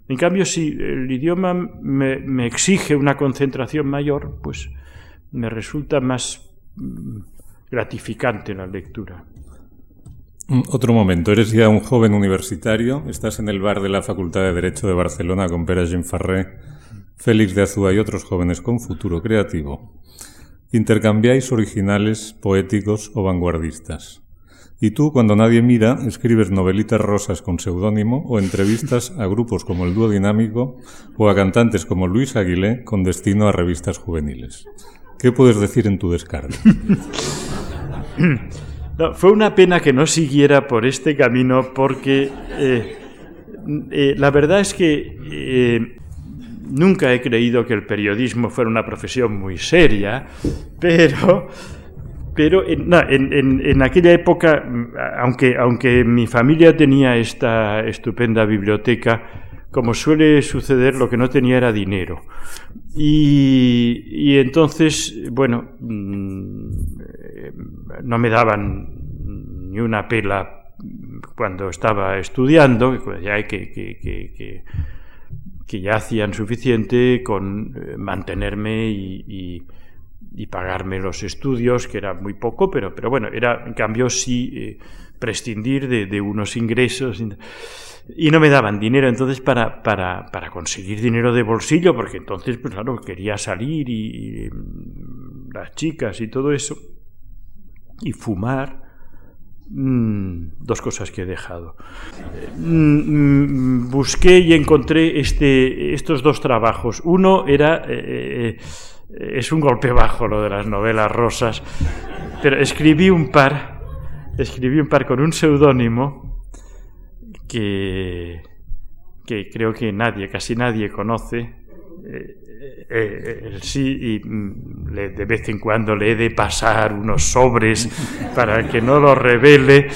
En cambio, si el idioma me, exige una concentración mayor, pues me resulta más mm, gratificante la lectura. Mm, otro momento, eres ya un joven universitario, estás en el bar de la Facultad de Derecho de Barcelona con Pere Farré, Félix de Azúa y otros jóvenes con futuro creativo. Intercambiáis originales, poéticos o vanguardistas. Y tú, cuando nadie mira, escribes novelitas rosas con seudónimo o entrevistas a grupos como el Dúo Dinámico o a cantantes como Luis Aguilé con destino a revistas juveniles. ¿Qué puedes decir en tu descarga? fue una pena que no siguiera por este camino porque eh, eh, la verdad es que eh, nunca he creído que el periodismo fuera una profesión muy seria, pero pero en, en, aquella época, aunque, aunque mi familia tenía esta estupenda biblioteca, como suele suceder, lo que no tenía era dinero. Y, entonces, bueno, mm, no me daban ni una pela cuando estaba estudiando, que, que, que ya hacían suficiente con eh, mantenerme y y pagarme los estudios, que era muy poco, pero, pero bueno, era en cambio sí eh, prescindir de, unos ingresos. Y no me daban dinero entonces para, para, para, conseguir dinero de bolsillo, porque entonces, pues claro, quería salir y, mm, las chicas y todo eso, y fumar. Mm, dos cosas que he dejado. Mm, busqué y encontré este, estos dos trabajos. Uno era eh, eh, es un golpe bajo lo de las novelas rosas, pero escribí un par, escribí un par con un seudónimo que, que creo que nadie, casi nadie conoce. Eh, eh, sí, y mm, de vez en cuando le he de pasar unos sobres para que no lo revele.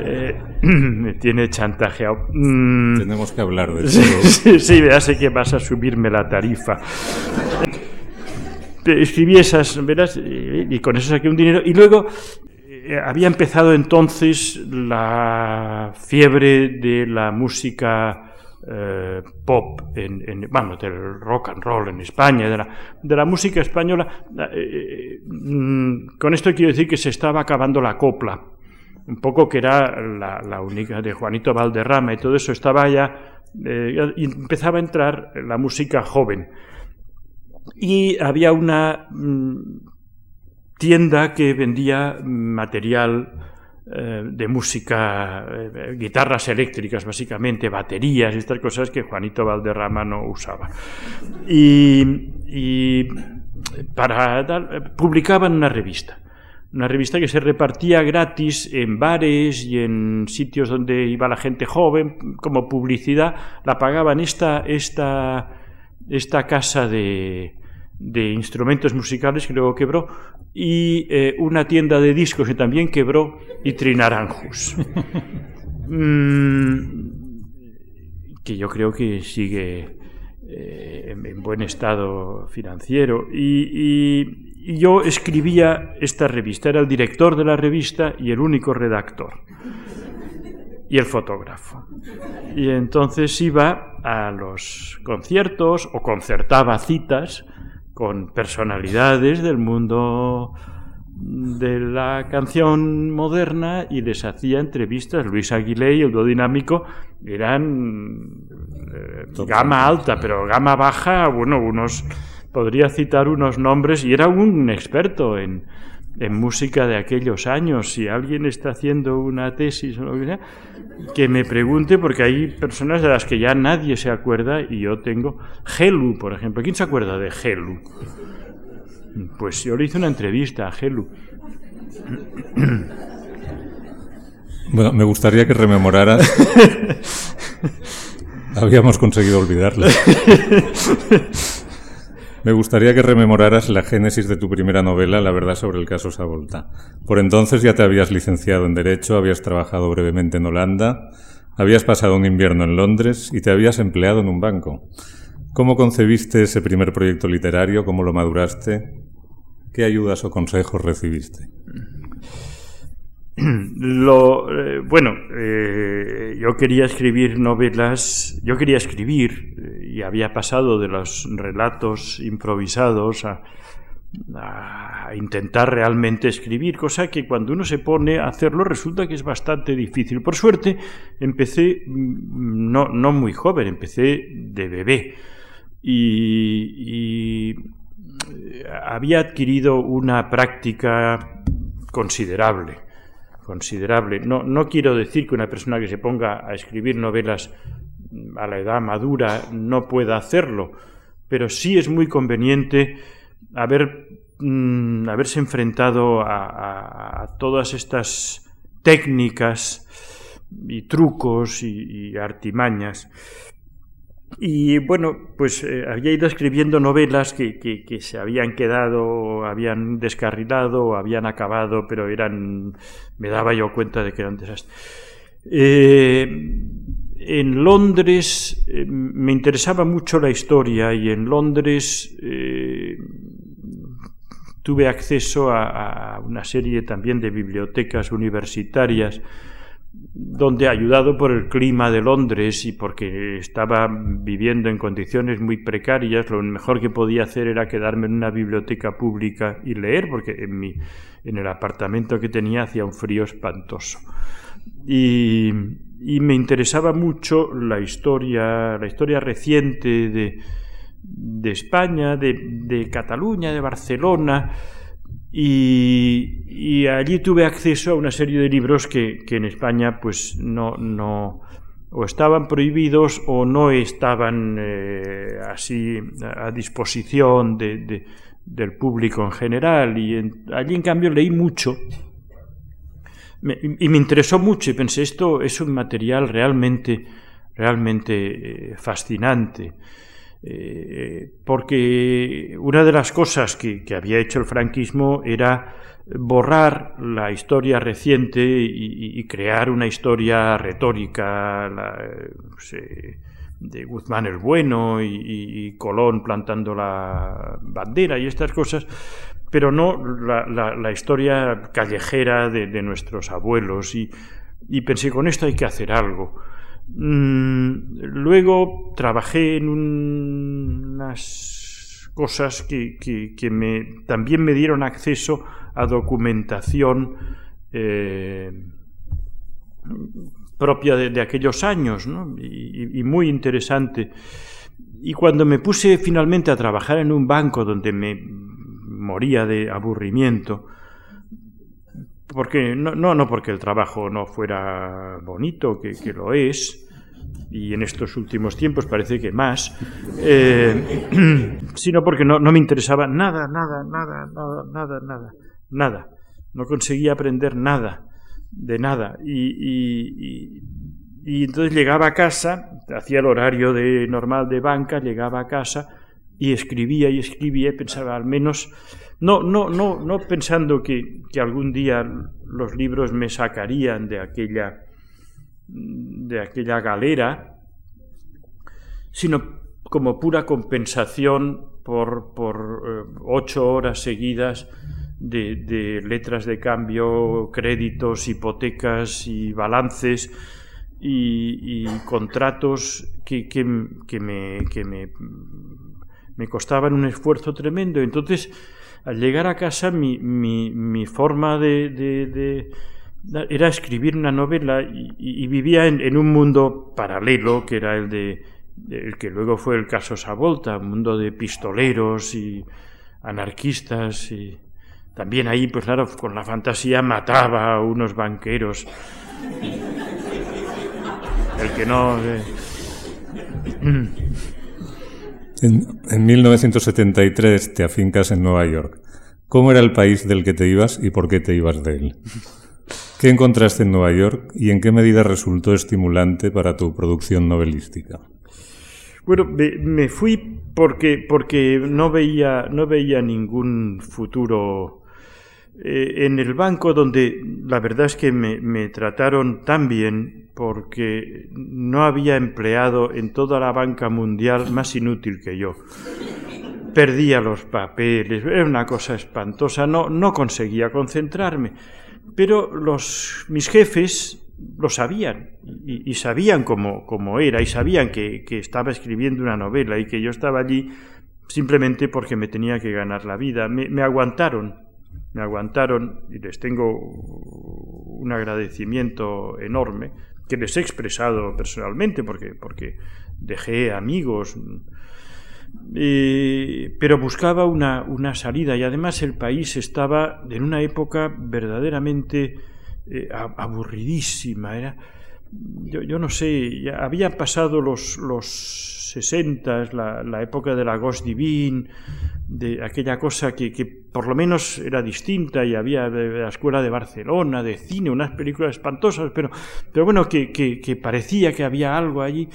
Eh, me tiene chantajeado. Mm. Tenemos que hablar de eso. sí, sí, ya sé que vas a subirme la tarifa escribí esas novelas y con eso saqué un dinero. Y luego eh, había empezado entonces la fiebre de la música eh, pop, en, bueno, del rock and roll en España, de la, de la música española. Eh, mm, con esto quiero decir que se estaba acabando la copla, un poco que era la, la única de Juanito Valderrama y todo eso estaba ya, y empezaba a entrar la música joven y había una mm, tienda que vendía material eh, de música, eh, guitarras eléctricas básicamente, baterías y estas cosas que Juanito Valderrama no usaba. Y, para publicaban una revista. Una revista que se repartía gratis en bares y en sitios donde iba la gente joven, como publicidad, la pagaban esta, esta esta casa de, de instrumentos musicales que luego quebró y eh, una tienda de discos que también quebró y Trinaranjus. Mm, que yo creo que sigue eh, en, buen estado financiero. y, yo escribía esta revista, era el director de la revista y el único redactor y el fotógrafo. Y entonces iba a los conciertos o concertaba citas con personalidades del mundo de la canción moderna y les hacía entrevistas. Luis Aguilé y el dinámico eran eh, gama alta, pero gama baja, bueno, unos podría citar unos nombres y era un experto en, en música de aquellos años. Si alguien está haciendo una tesis o lo que sea, que me pregunte, porque hay personas de las que ya nadie se acuerda y yo tengo. Gelu, por ejemplo. ¿Quién se acuerda de Gelu? Pues yo le hice una entrevista a Gelu. Bueno, me gustaría que rememoraras. Habíamos conseguido olvidarla. Me gustaría que rememoraras la génesis de tu primera novela, La verdad sobre el caso Savolta. Por entonces ya te habías licenciado en Derecho, habías trabajado brevemente en Holanda, habías pasado un invierno en Londres y te habías empleado en un banco. ¿Cómo concebiste ese primer proyecto literario? ¿Cómo lo maduraste? ¿Qué ayudas o consejos recibiste? Lo, eh, bueno, eh, yo quería escribir novelas, yo quería escribir eh, y había pasado de los relatos improvisados a, intentar realmente escribir, cosa que cuando uno se pone a hacerlo resulta que es bastante difícil. Por suerte, empecé mm, no muy joven, empecé de bebé y había adquirido una práctica considerable considerable. No, no quiero decir que una persona que se ponga a escribir novelas a la edad madura no pueda hacerlo, pero sí es muy conveniente haber, mm, haberse enfrentado a, todas estas técnicas y trucos y artimañas y bueno, pues eh, había ido escribiendo novelas que, se habían quedado, habían descarrilado, habían acabado, pero eran. me daba yo cuenta de que eran desastres. Eh, en Londres eh, me interesaba mucho la historia y en Londres tuve acceso a, una serie también de bibliotecas universitarias donde ayudado por el clima de Londres y porque estaba viviendo en condiciones muy precarias, lo mejor que podía hacer era quedarme en una biblioteca pública y leer, porque en, mi, en el apartamento que tenía hacía un frío espantoso. Y, me interesaba mucho la historia, la historia reciente de, de España, de, de Cataluña, de Barcelona, y, allí tuve acceso a una serie de libros que, en España pues no, no o estaban prohibidos o no estaban eh, así a disposición del público en general. Y allí en cambio leí mucho. Y me interesó mucho y pensé esto es un material realmente realmente eh, fascinante eh, porque una de las cosas que, había hecho el franquismo era borrar la historia reciente y, crear una historia retórica de Guzmán el Bueno y, Colón plantando la bandera y estas cosas, pero no la, historia callejera de, de, nuestros abuelos. y pensé, con esto hay que hacer algo. Mm, luego trabajé en unas cosas que, me, también me dieron acceso a documentación eh, propia de, aquellos años y, muy interesante. Y cuando me puse finalmente a trabajar en un banco donde me moría de aburrimiento, porque no, no, no porque el trabajo no fuera bonito, que, lo es, y en estos últimos tiempos parece que más, eh, sino porque no, no, me interesaba nada, nada, nada, nada, nada, nada, nada. No conseguía aprender nada, de nada. Y, y, entonces llegaba a casa, hacía el horario de, normal de banca, llegaba a casa y escribía y escribía y pensaba al menos no, no, no, no pensando que, algún día los libros me sacarían de aquella, de aquella galera, sino como pura compensación por, por eh, ocho horas seguidas de, letras de cambio, créditos, hipotecas y balances y, contratos que, que, me, que me, me costaban un esfuerzo tremendo. Entonces, al llegar a casa mi, mi, forma de, era escribir una novela y, vivía en, un mundo paralelo que era el de el que luego fue el caso Savolta, un mundo de pistoleros y anarquistas y también ahí pues claro con la fantasía mataba a unos banqueros. El que no eh, en, 1973 te afincas en Nueva York. ¿Cómo era el país del que te ibas y por qué te ibas de él? ¿Qué encontraste en Nueva York y en qué medida resultó estimulante para tu producción novelística? Bueno, me, fui porque, porque no, veía, no veía ningún futuro eh, en el banco donde la verdad es que me, trataron tan bien porque no había empleado en toda la banca mundial más inútil que yo. Perdía los papeles, era una cosa espantosa, no, conseguía concentrarme. Pero los, mis jefes lo sabían y, sabían cómo, era y sabían que estaba escribiendo una novela y que yo estaba allí simplemente porque me tenía que ganar la vida. me aguantaron, me aguantaron y les tengo un agradecimiento enorme que les he expresado personalmente porque, porque dejé amigos, pero buscaba una, una, salida y además el país estaba en una época verdaderamente eh, aburridísima. Era, yo, yo, no sé, habían pasado los, los 60, la, la época de la Ghost Divine, de aquella cosa que, por lo menos era distinta y había de la escuela de Barcelona, de cine, unas películas espantosas, pero, pero bueno, que, que, que parecía que había algo allí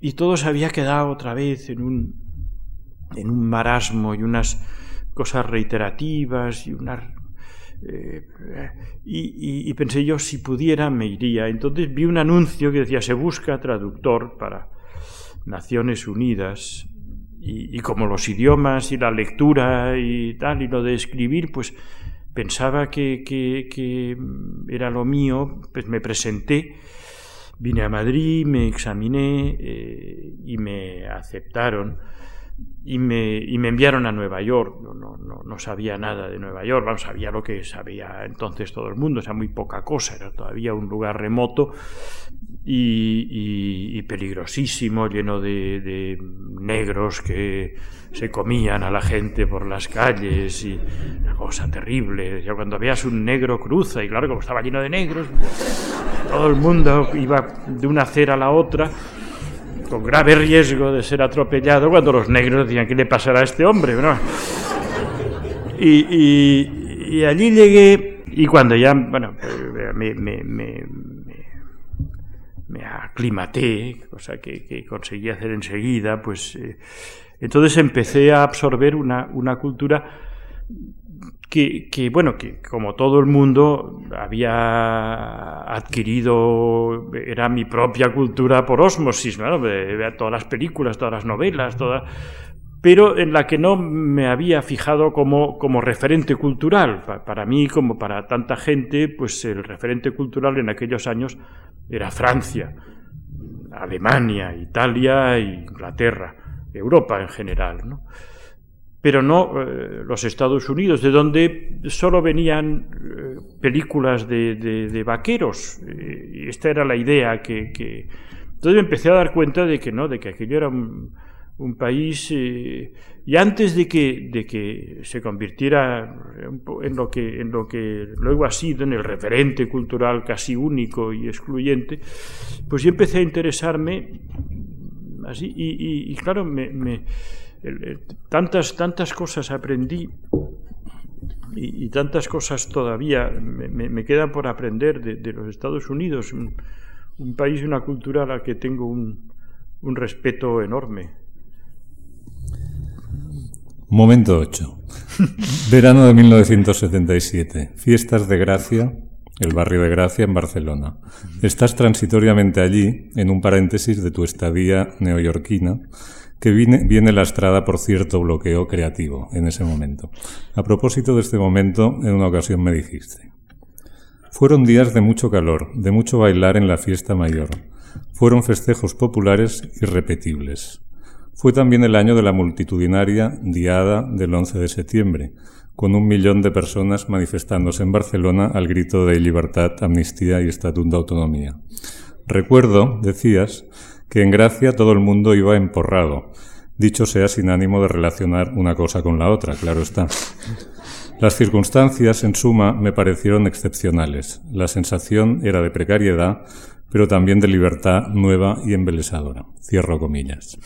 y todo se había quedado otra vez en un, en un marasmo y unas cosas reiterativas y unas eh, y, y, pensé yo, si pudiera, me iría. Entonces vi un anuncio que decía, se busca traductor para Naciones Unidas. Y, como los idiomas y la lectura y tal, y lo de escribir, pues pensaba que, que, que era lo mío, pues me presenté, vine a Madrid, me examiné eh, y me aceptaron y me, y me enviaron a Nueva York. No, no, no, sabía nada de Nueva York, vamos, sabía lo que sabía entonces todo el mundo, o sea, muy poca cosa, era todavía un lugar remoto y, peligrosísimo, lleno de, de, negros que se comían a la gente por las calles y una cosa terrible. Ya cuando veas un negro cruza, y claro, como estaba lleno de negros, todo el mundo iba de una acera a la otra con grave riesgo de ser atropellado cuando los negros decían, ¿qué le pasará a este hombre? Y, allí llegué y cuando ya, bueno, me, me, me, me aclimaté, cosa que, conseguí hacer enseguida, pues eh, entonces empecé a absorber una, una cultura que, bueno, que como todo el mundo había adquirido, era mi propia cultura por osmosis, ¿no? todas las películas, todas las novelas, todas, pero en la que no me había fijado como, como referente cultural. Para mí, como para tanta gente, pues el referente cultural en aquellos años era Francia, Alemania, Italia, Inglaterra, Europa en general, ¿no? Pero no eh, los Estados Unidos, de donde solo venían eh, películas de, vaqueros. y esta era la idea que, Entonces me empecé a dar cuenta de que no, de que aquello era un, país... Eh, y antes de que, de que se convirtiera en lo que, en lo que luego ha sido, en el referente cultural casi único y excluyente, pues yo empecé a interesarme así y, claro, me tantas, tantas cosas aprendí y, tantas cosas todavía me, quedan por aprender de, los Estados Unidos, un, país y una cultura a la que tengo un, un respeto enorme. Momento 8. Verano de 1977. Fiestas de Gracia, el barrio de Gracia en Barcelona. Estás transitoriamente allí, en un paréntesis de tu estadía neoyorquina, que viene, viene lastrada por cierto bloqueo creativo en ese momento. A propósito de este momento, en una ocasión me dijiste, fueron días de mucho calor, de mucho bailar en la fiesta mayor. Fueron festejos populares irrepetibles. Fue también el año de la multitudinaria Diada del 11 de septiembre, con un millón de personas manifestándose en Barcelona al grito de libertad, amnistía y estatuto de autonomía. Recuerdo, decías, que en Gracia todo el mundo iba emporrado. Dicho sea sin ánimo de relacionar una cosa con la otra, claro está. Las circunstancias, en suma, me parecieron excepcionales. La sensación era de precariedad, pero también de libertad nueva y embelesadora. Cierro comillas.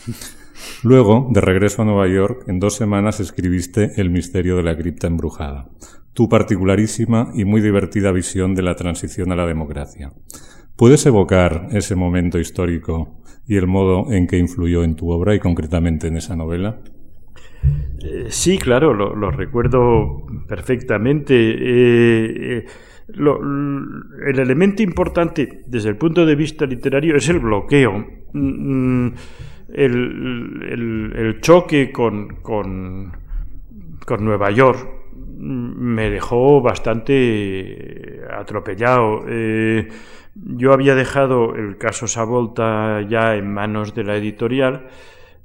Luego, de regreso a Nueva York, en dos semanas escribiste El misterio de la cripta embrujada, tu particularísima y muy divertida visión de la transición a la democracia. ¿Puedes evocar ese momento histórico y el modo en que influyó en tu obra y concretamente en esa novela? Eh, sí, claro, lo, recuerdo perfectamente. Eh, eh, el elemento importante desde el punto de vista literario es el bloqueo, mm, el, choque con, con, con, Nueva York me dejó bastante atropellado. Yo había dejado el caso Savolta ya en manos de la editorial,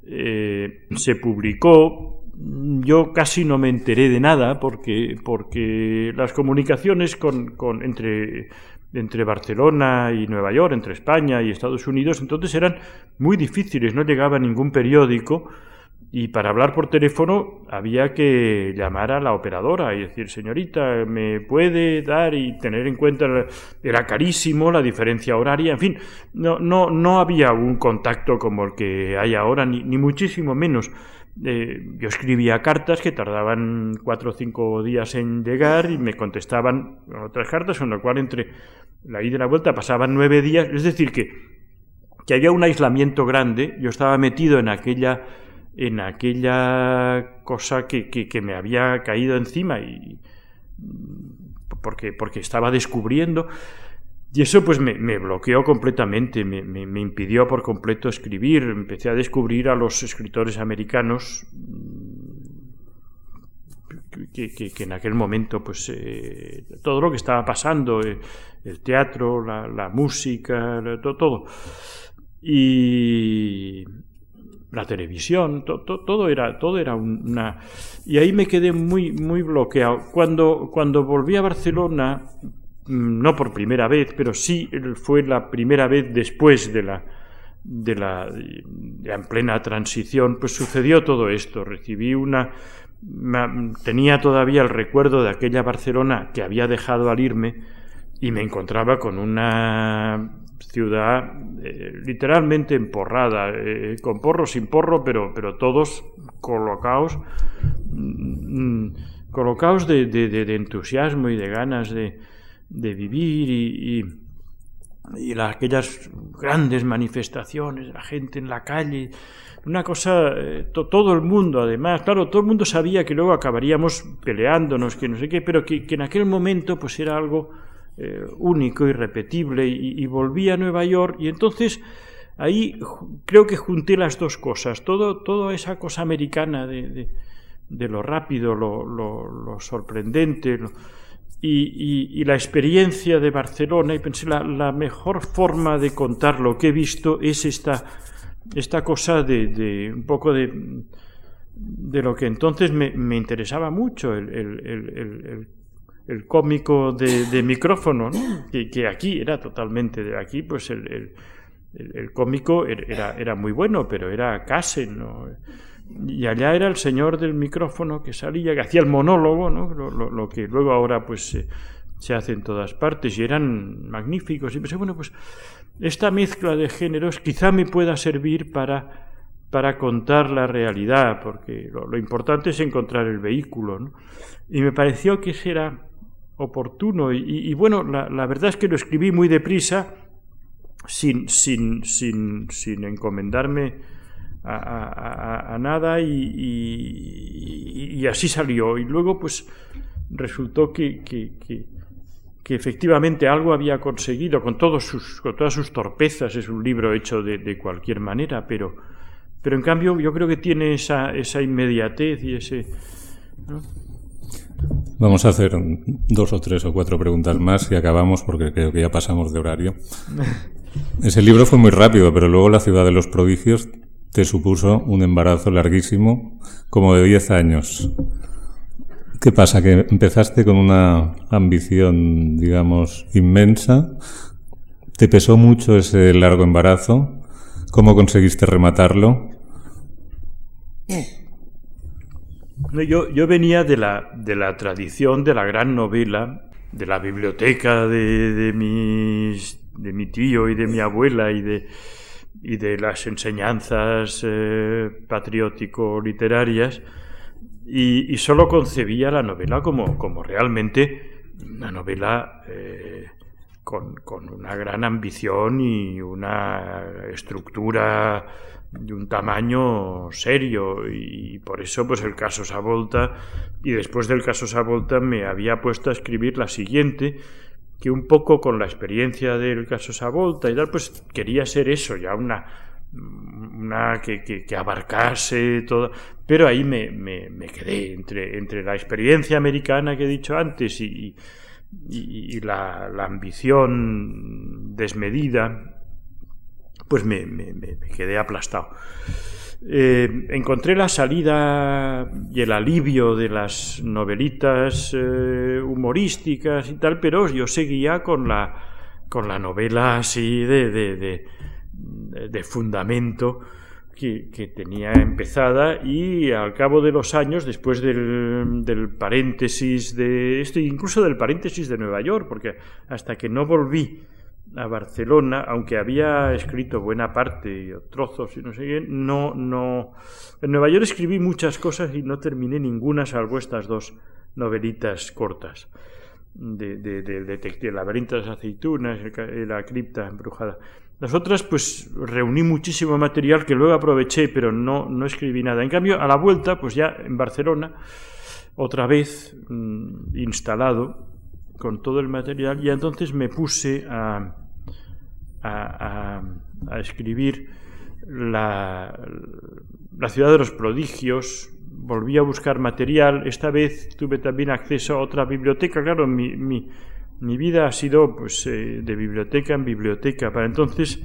eh, se publicó, yo casi no me enteré de nada porque, porque las comunicaciones con, con, entre, entre Barcelona y Nueva York, entre España y Estados Unidos, entonces eran muy difíciles, no llegaba ningún periódico y para hablar por teléfono había que llamar a la operadora y decir, señorita, ¿me puede dar y tener en cuenta, era carísimo la diferencia horaria, en fin, no, no, no había un contacto como el que hay ahora, ni, ni muchísimo menos. Eh, yo escribía cartas que tardaban cuatro o cinco días en llegar y me contestaban otras cartas, con lo cual entre la ida y la vuelta pasaban nueve días, es decir, que, que había un aislamiento grande, yo estaba metido en aquella en aquella cosa que, que, me había caído encima y porque, porque estaba descubriendo y eso pues me, bloqueó completamente, me, me, impidió por completo escribir, empecé a descubrir a los escritores americanos que, que, en aquel momento pues eh, todo lo que estaba pasando, eh, el teatro, la, la música, todo, todo. Y, la televisión, todo era, todo era una... Y ahí me quedé muy, muy bloqueado. Cuando, cuando volví a Barcelona, mm, no por primera vez, pero sí fue la primera vez después de la, de la en plena transición, pues sucedió todo esto. Recibí una... Tenía todavía el recuerdo de aquella Barcelona que había dejado al irme y me encontraba con una ciudad eh, literalmente emporrada, eh, con porro, sin porro, pero, pero todos colocados, mm, colocados de, de, entusiasmo y de ganas de, vivir y, y, aquellas grandes manifestaciones, la gente en la calle, una cosa, eh, todo el mundo además, claro, todo el mundo sabía que luego acabaríamos peleándonos, que no sé qué, pero que, que en aquel momento pues era algo eh, único, irrepetible, y, volví a Nueva York y entonces ahí creo que junté las dos cosas, todo, toda esa cosa americana de, de, lo rápido, lo, sorprendente, y, la experiencia de Barcelona, y pensé, la, la, mejor forma de contar lo que he visto es esta, esta cosa de, un poco de, de lo que entonces me, me interesaba mucho, el, el, el cómico de, micrófono, que, aquí era totalmente de aquí, pues el, el, cómico er, era, era, muy bueno, pero era Casen, ¿no? y allá era el señor del micrófono que salía, que hacía el monólogo, ¿no? lo, que luego ahora pues se hace en todas partes, y eran magníficos, y pensé, bueno, pues esta mezcla de géneros quizá me pueda servir para, para contar la realidad, porque lo, lo importante es encontrar el vehículo, ¿no? y me pareció que ese era oportuno. Y, bueno, la, verdad es que lo escribí muy deprisa, sin, sin, sin, sin encomendarme a, nada y, así salió. Y luego pues resultó que, que, efectivamente algo había conseguido con, todos con todas sus torpezas. Es un libro hecho de, cualquier manera, pero, pero en cambio yo creo que tiene esa, esa inmediatez y ese... Vamos a hacer dos o tres o cuatro preguntas más y acabamos porque creo que ya pasamos de horario. Ese libro fue muy rápido, pero luego La ciudad de los prodigios te supuso un embarazo larguísimo, como de 10 años. ¿Qué pasa? Que empezaste con una ambición, digamos, inmensa. ¿Te pesó mucho ese largo embarazo? ¿Cómo conseguiste rematarlo? Yo, yo venía de la, de la tradición de la gran novela, de la biblioteca de, de, mis, de mi tío y de mi abuela y de, y de las enseñanzas eh, patriótico-literarias, y, solo concebía la novela como, como realmente una novela eh, con, con, una gran ambición y una estructura de un tamaño serio. Y por eso pues el caso Savolta y después del caso Savolta me había puesto a escribir la siguiente que un poco con la experiencia del caso Savolta y tal pues quería ser eso ya una una que, que, abarcase todo. Pero ahí me, me, me, quedé entre, entre la experiencia americana que he dicho antes y, y, la, la ambición desmedida pues me, me, quedé aplastado. Eh, encontré la salida y el alivio de las novelitas eh, humorísticas y tal, pero yo seguía con la, con la novela así de, de, de, fundamento que, tenía empezada y al cabo de los años, después del, del, paréntesis de esto, incluso del paréntesis de Nueva York, porque hasta que no volví a Barcelona, aunque había escrito buena parte, trozos y no sé qué, no, no. En Nueva York escribí muchas cosas y no terminé ninguna salvo estas dos novelitas cortas de, de, de, de, laberinto de las aceitunas, la cripta embrujada. Las otras, pues reuní muchísimo material que luego aproveché, pero no, no escribí nada. En cambio, a la vuelta, pues ya en Barcelona, otra vez mm, instalado con todo el material, y entonces me puse a, a, a, escribir la, la ciudad de los prodigios, volví a buscar material, esta vez tuve también acceso a otra biblioteca, claro, mi, mi mi vida ha sido pues, eh, de biblioteca en biblioteca. Para entonces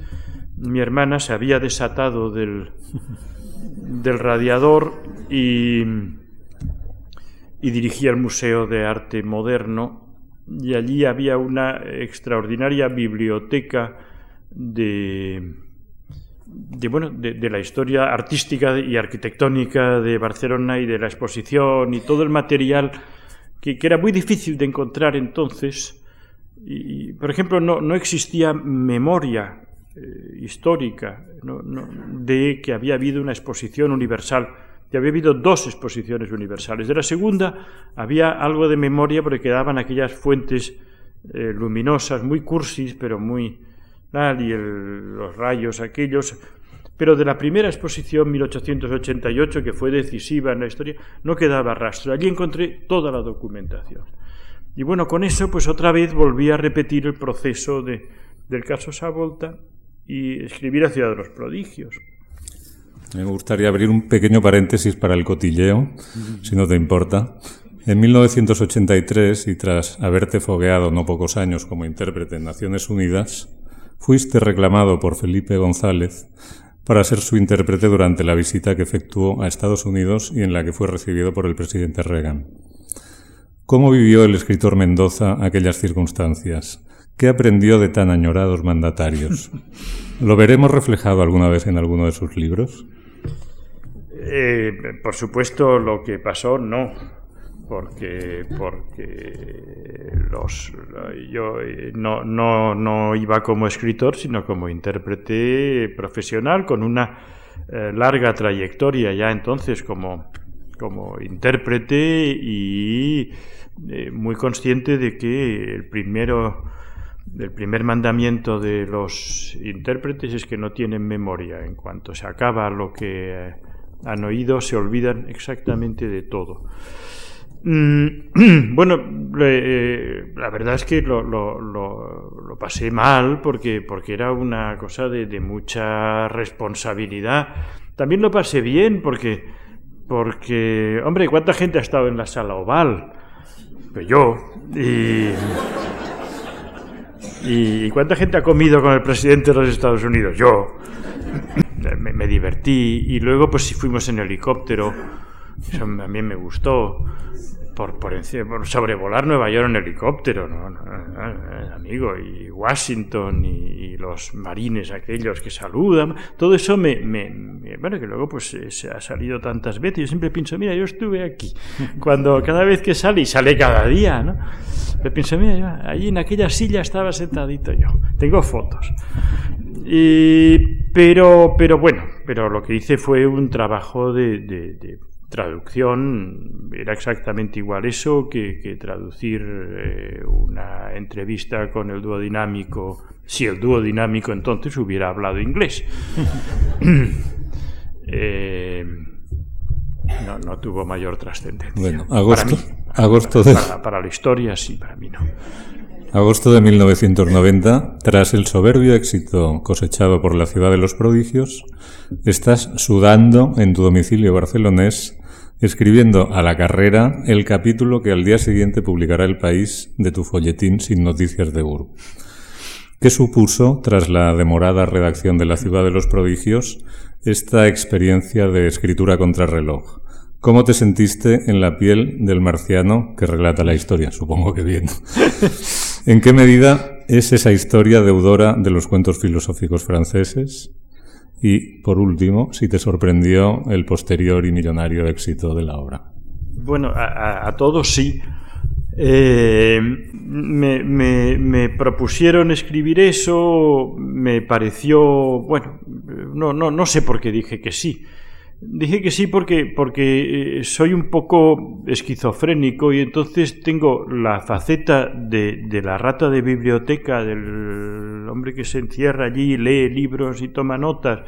mi hermana se había desatado del, del radiador y, y dirigía el Museo de Arte Moderno y allí había una extraordinaria biblioteca de, bueno, de, la historia artística y arquitectónica de Barcelona y de la exposición y todo el material que, era muy difícil de encontrar entonces. Y, por ejemplo, no, no existía memoria eh, histórica de que había habido una exposición universal, había habido dos exposiciones universales. De la segunda había algo de memoria porque quedaban aquellas fuentes eh, luminosas, muy cursis, pero muy... y los rayos aquellos. Pero de la primera exposición, 1888, que fue decisiva en la historia, no quedaba rastro. Allí encontré toda la documentación. Y bueno, con eso pues otra vez volví a repetir el proceso de, del caso Savolta y escribir a Ciudad de los Prodigios. Me gustaría abrir un pequeño paréntesis para el cotilleo, si no te importa. En 1983, y tras haberte fogueado no pocos años como intérprete en Naciones Unidas, fuiste reclamado por Felipe González para ser su intérprete durante la visita que efectuó a Estados Unidos y en la que fue recibido por el presidente Reagan. ¿Cómo vivió el escritor Mendoza aquellas circunstancias? ¿Qué aprendió de tan añorados mandatarios? ¿Lo veremos reflejado alguna vez en alguno de sus libros? Eh, por supuesto, lo que pasó no, porque porque los yo eh, no, no, no iba como escritor, sino como intérprete profesional con una eh, larga trayectoria ya entonces como como intérprete y eh, muy consciente de que el primero el primer mandamiento de los intérpretes es que no tienen memoria. En cuanto se acaba lo que han oído, se olvidan exactamente de todo. Mm, bueno, eh, la verdad es que lo, lo, pasé mal porque, porque era una cosa de, de mucha responsabilidad. También lo pasé bien porque porque, hombre, ¿cuánta gente ha estado en la sala oval? Pues yo. Y, y cuánta gente ha comido con el presidente de los Estados Unidos? Yo. Me, me divertí. Y luego, pues, si fuimos en helicóptero, eso también me gustó por, por, por, sobrevolar Nueva York en helicóptero, ¿no? amigo, y Washington y, los marines aquellos que saludan, todo eso me, me, bueno, que luego pues eh, se ha salido tantas veces, yo siempre pienso, mira, yo estuve aquí, cuando cada vez que sale, y sale cada día, ¿no? Me pienso, mira, allí en aquella silla estaba sentadito yo, tengo fotos. Y, pero, pero bueno, pero lo que hice fue un trabajo de, de traducción era exactamente igual eso que, traducir eh, una entrevista con el dúo dinámico, si el dúo dinámico entonces hubiera hablado inglés. Eh, no, tuvo mayor trascendencia. Bueno, agosto, agosto de... para, la historia sí, para mí no. Agosto de 1990, tras el soberbio éxito cosechado por la ciudad de los prodigios, estás sudando en tu domicilio barcelonés escribiendo a la carrera el capítulo que al día siguiente publicará El País de tu folletín sin noticias de Ur. ¿Qué supuso, tras la demorada redacción de La ciudad de los prodigios, esta experiencia de escritura contrarreloj? ¿Cómo te sentiste en la piel del marciano que relata la historia? Supongo que bien. ¿En qué medida es esa historia deudora de los cuentos filosóficos franceses? Y, por último, si te sorprendió el posterior y millonario éxito de la obra. Bueno, a, todos sí. Eh, me, me, propusieron escribir eso, me pareció, bueno, no, no, no sé por qué dije que sí. Dije que sí porque, porque eh, soy un poco esquizofrénico y entonces tengo la faceta de, de, la rata de biblioteca, del hombre que se encierra allí, lee libros y toma notas,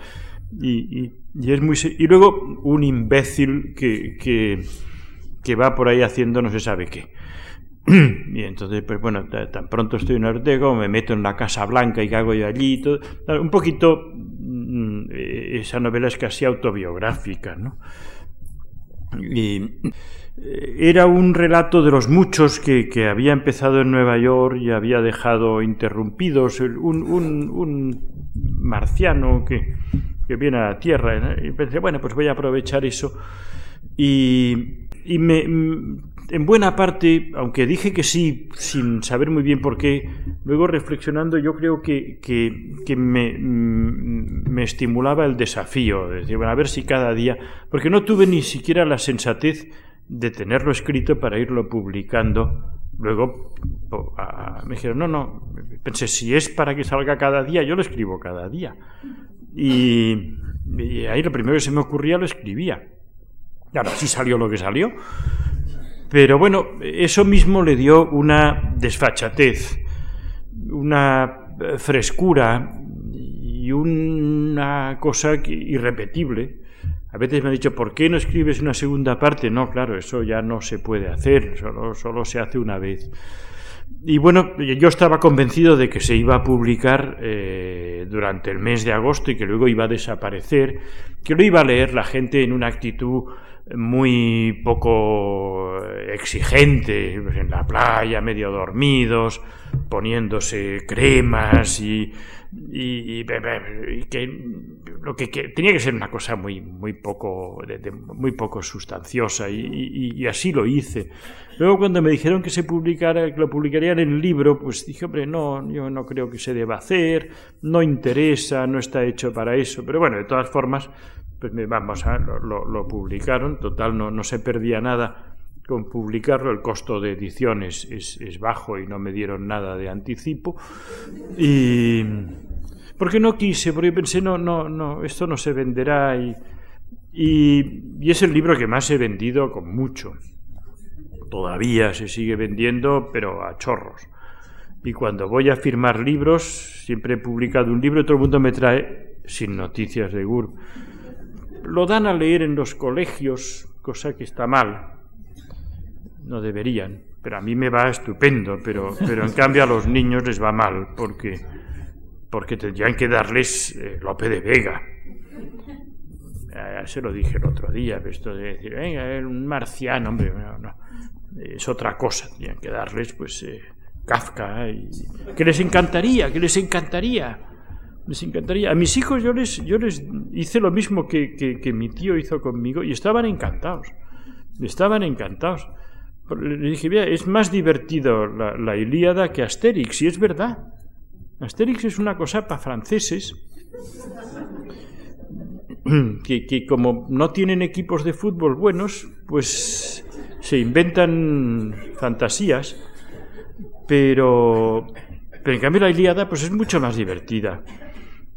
y, y, es muy... Y luego un imbécil que, que, que va por ahí haciendo no se sabe qué. Y entonces, pues bueno, tan pronto estoy en Ortega, me meto en la Casa Blanca y hago yo allí, todo, un poquito esa novela es casi autobiográfica, ¿no? Y eh, era un relato de los muchos que, había empezado en Nueva York y había dejado interrumpidos, un, un, marciano que, que, viene a la Tierra. Y pensé, bueno, pues voy a aprovechar eso. Y, y me, en buena parte, aunque dije que sí, sin saber muy bien por qué, luego reflexionando yo creo que, que, me, mm, me, estimulaba el desafío, de decir, a ver si cada día, porque no tuve ni siquiera la sensatez de tenerlo escrito para irlo publicando. Luego me dijeron, no, no, pensé, si es para que salga cada día, yo lo escribo cada día. Y, y ahí lo primero que se me ocurría lo escribía. Claro, así salió lo que salió. Pero bueno, eso mismo le dio una desfachatez, una eh, frescura y una cosa irrepetible. A veces me ha dicho, ¿por qué no escribes una segunda parte? No, claro, eso ya no se puede hacer, solo, solo se hace una vez. Y bueno, yo estaba convencido de que se iba a publicar eh, durante el mes de agosto y que luego iba a desaparecer, que lo iba a leer la gente en una actitud muy poco exigente, pues, en la playa, medio dormidos, poniéndose cremas y, y, que lo que, tenía que ser una cosa muy muy poco muy poco sustanciosa y, así lo hice. Luego cuando me dijeron que se publicara que lo publicarían en el libro pues dije hombre no yo no creo que se deba hacer no interesa no está hecho para eso pero bueno de todas formas pues vamos a, lo, publicaron, total no, no, se perdía nada con publicarlo, el costo de edición es, es, bajo y no me dieron nada de anticipo. Y porque no quise, porque pensé, no, no, no, esto no se venderá y, y, y es el libro que más he vendido con mucho. Todavía se sigue vendiendo, pero a chorros. Y cuando voy a firmar libros, siempre he publicado un libro y todo el mundo me trae sin noticias de GURB lo dan a leer en los colegios, cosa que está mal. No deberían, pero a mí me va estupendo, pero, pero en cambio a los niños les va mal, porque, porque tendrían que darles eh, Lope de Vega. se lo dije el otro día, esto de decir, venga, un marciano, hombre, no, es otra cosa, tendrían que darles pues eh, Kafka, y, que les encantaría, que les encantaría les encantaría. A mis hijos yo les, yo les hice lo mismo que, que, mi tío hizo conmigo y estaban encantados. Estaban encantados. Le dije, mira, es más divertido la, la Ilíada que Asterix, y es verdad. Asterix es una cosa para franceses que, que, como no tienen equipos de fútbol buenos, pues se inventan fantasías, pero, pero en cambio la Ilíada pues es mucho más divertida.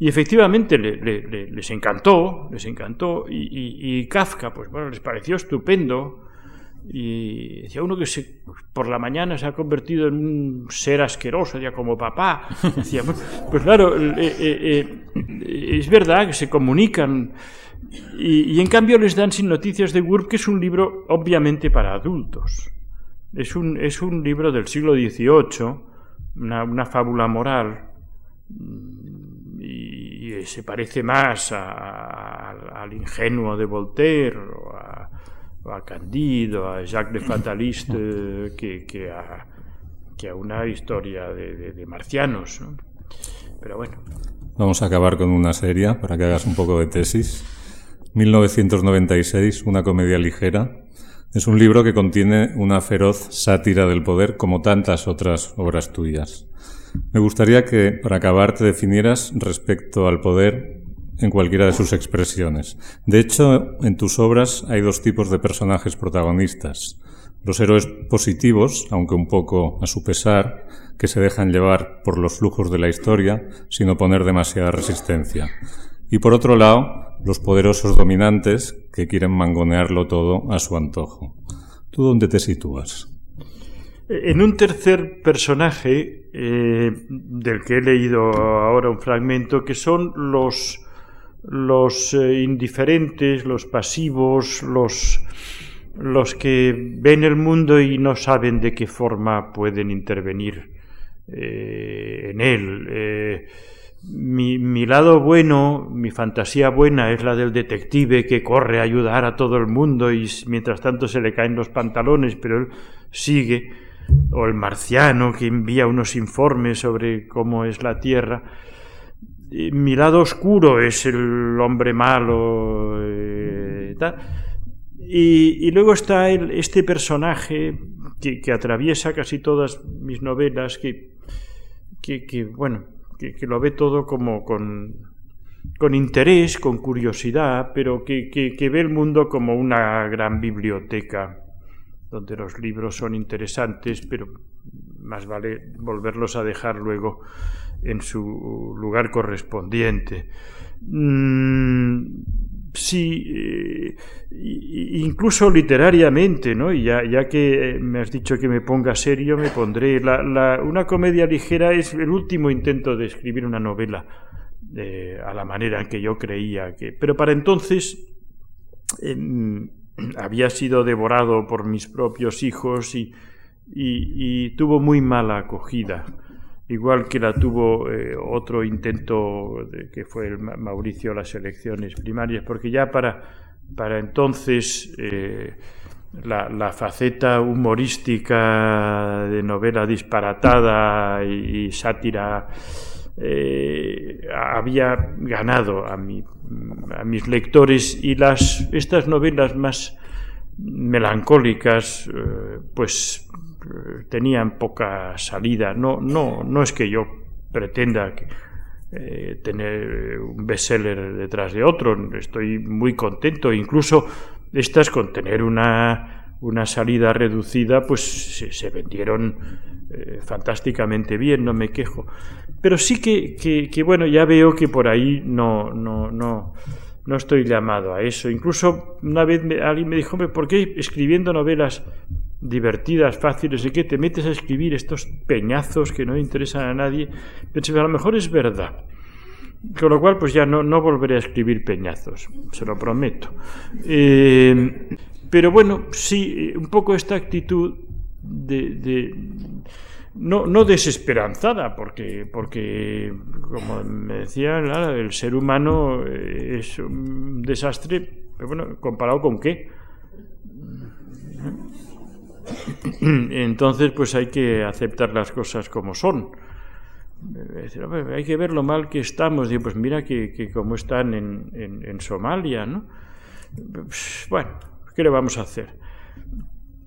Y efectivamente les encantó, les encantó, y, Kafka, pues bueno, les pareció estupendo. Y decía uno que se, por la mañana se ha convertido en un ser asqueroso, ya como papá. Decía, pues claro, eh, eh, eh, es verdad que se comunican. Y, en cambio les dan sin noticias de Wurf, que es un libro obviamente para adultos. Es un, es un libro del siglo XVIII, una, una fábula moral se parece más al ingenuo de Voltaire o a, Candido, a Jacques de Fataliste, que, a, que a una historia de, marcianos. Pero bueno. Vamos a acabar con una serie para que hagas un poco de tesis. 1996, una comedia ligera. Es un libro que contiene una feroz sátira del poder como tantas otras obras tuyas. Me gustaría que, para acabar, te definieras respecto al poder en cualquiera de sus expresiones. De hecho, en tus obras hay dos tipos de personajes protagonistas. Los héroes positivos, aunque un poco a su pesar, que se dejan llevar por los flujos de la historia sin oponer demasiada resistencia. Y por otro lado, los poderosos dominantes que quieren mangonearlo todo a su antojo. ¿Tú dónde te sitúas? En un tercer personaje, eh, del que he leído ahora un fragmento, que son los, los eh, indiferentes, los pasivos, los, los que ven el mundo y no saben de qué forma pueden intervenir eh, en él. Mi, mi, lado bueno, mi fantasía buena es la del detective que corre a ayudar a todo el mundo y mientras tanto se le caen los pantalones, pero él sigue, o el marciano que envía unos informes sobre cómo es la Tierra. Mi lado oscuro es el hombre malo. Eh, y, luego está el, este personaje que, atraviesa casi todas mis novelas, que, que, que bueno, que, lo ve todo como con, con interés, con curiosidad, pero que, ve el mundo como una gran biblioteca, donde los libros son interesantes, pero más vale volverlos a dejar luego en su lugar correspondiente. Mm, Sí, eh, incluso literariamente, ¿no? Ya, ya, que me has dicho que me ponga serio, me pondré. Una comedia ligera es el último intento de escribir una novela eh, a la manera en que yo creía que. Pero para entonces em, había sido devorado por mis propios hijos y, tuvo muy mala acogida. Igual que la tuvo eh, otro intento que fue el Mauricio las elecciones primarias, porque ya para, para entonces eh, la, faceta humorística de novela disparatada y, sátira eh, había ganado a, mi, a mis lectores y las, estas novelas más melancólicas pues tenían poca salida. No, no, no es que yo pretenda eh, tener un bestseller detrás de otro. Estoy muy contento. Incluso estas con tener una, una salida reducida, pues se, vendieron eh, fantásticamente bien, no me quejo. Pero sí que, que, bueno, ya veo que por ahí no, no, no, no estoy llamado a eso. Incluso una vez alguien me dijo, ¿por qué escribiendo novelas divertidas, fáciles, y que te metes a escribir estos peñazos que no interesan a nadie, pero a lo mejor es verdad. Con lo cual, pues ya no, no volveré a escribir peñazos, se lo prometo. Eh, pero bueno, sí, un poco esta actitud de, no, no, desesperanzada, porque, porque, como me decía, el ser humano es un desastre, pero bueno, ¿comparado con qué? Entonces, pues hay que aceptar las cosas como son. Hay que ver lo mal que estamos. Digo, pues mira que, como están en, en, Somalia, ¿no? Pues, bueno, ¿qué le vamos a hacer?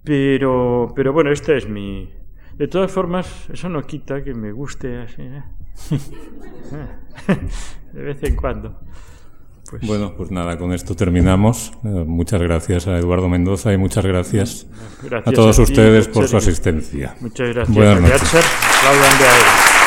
Pero, pero bueno, esta es mi... De todas formas, eso no quita que me guste así, ¿eh? de vez en cuando. Pues bueno, pues nada, con esto terminamos. Eh, muchas gracias a Eduardo Mendoza y muchas gracias, a todos ustedes por su asistencia. Muchas gracias. Buenas noches.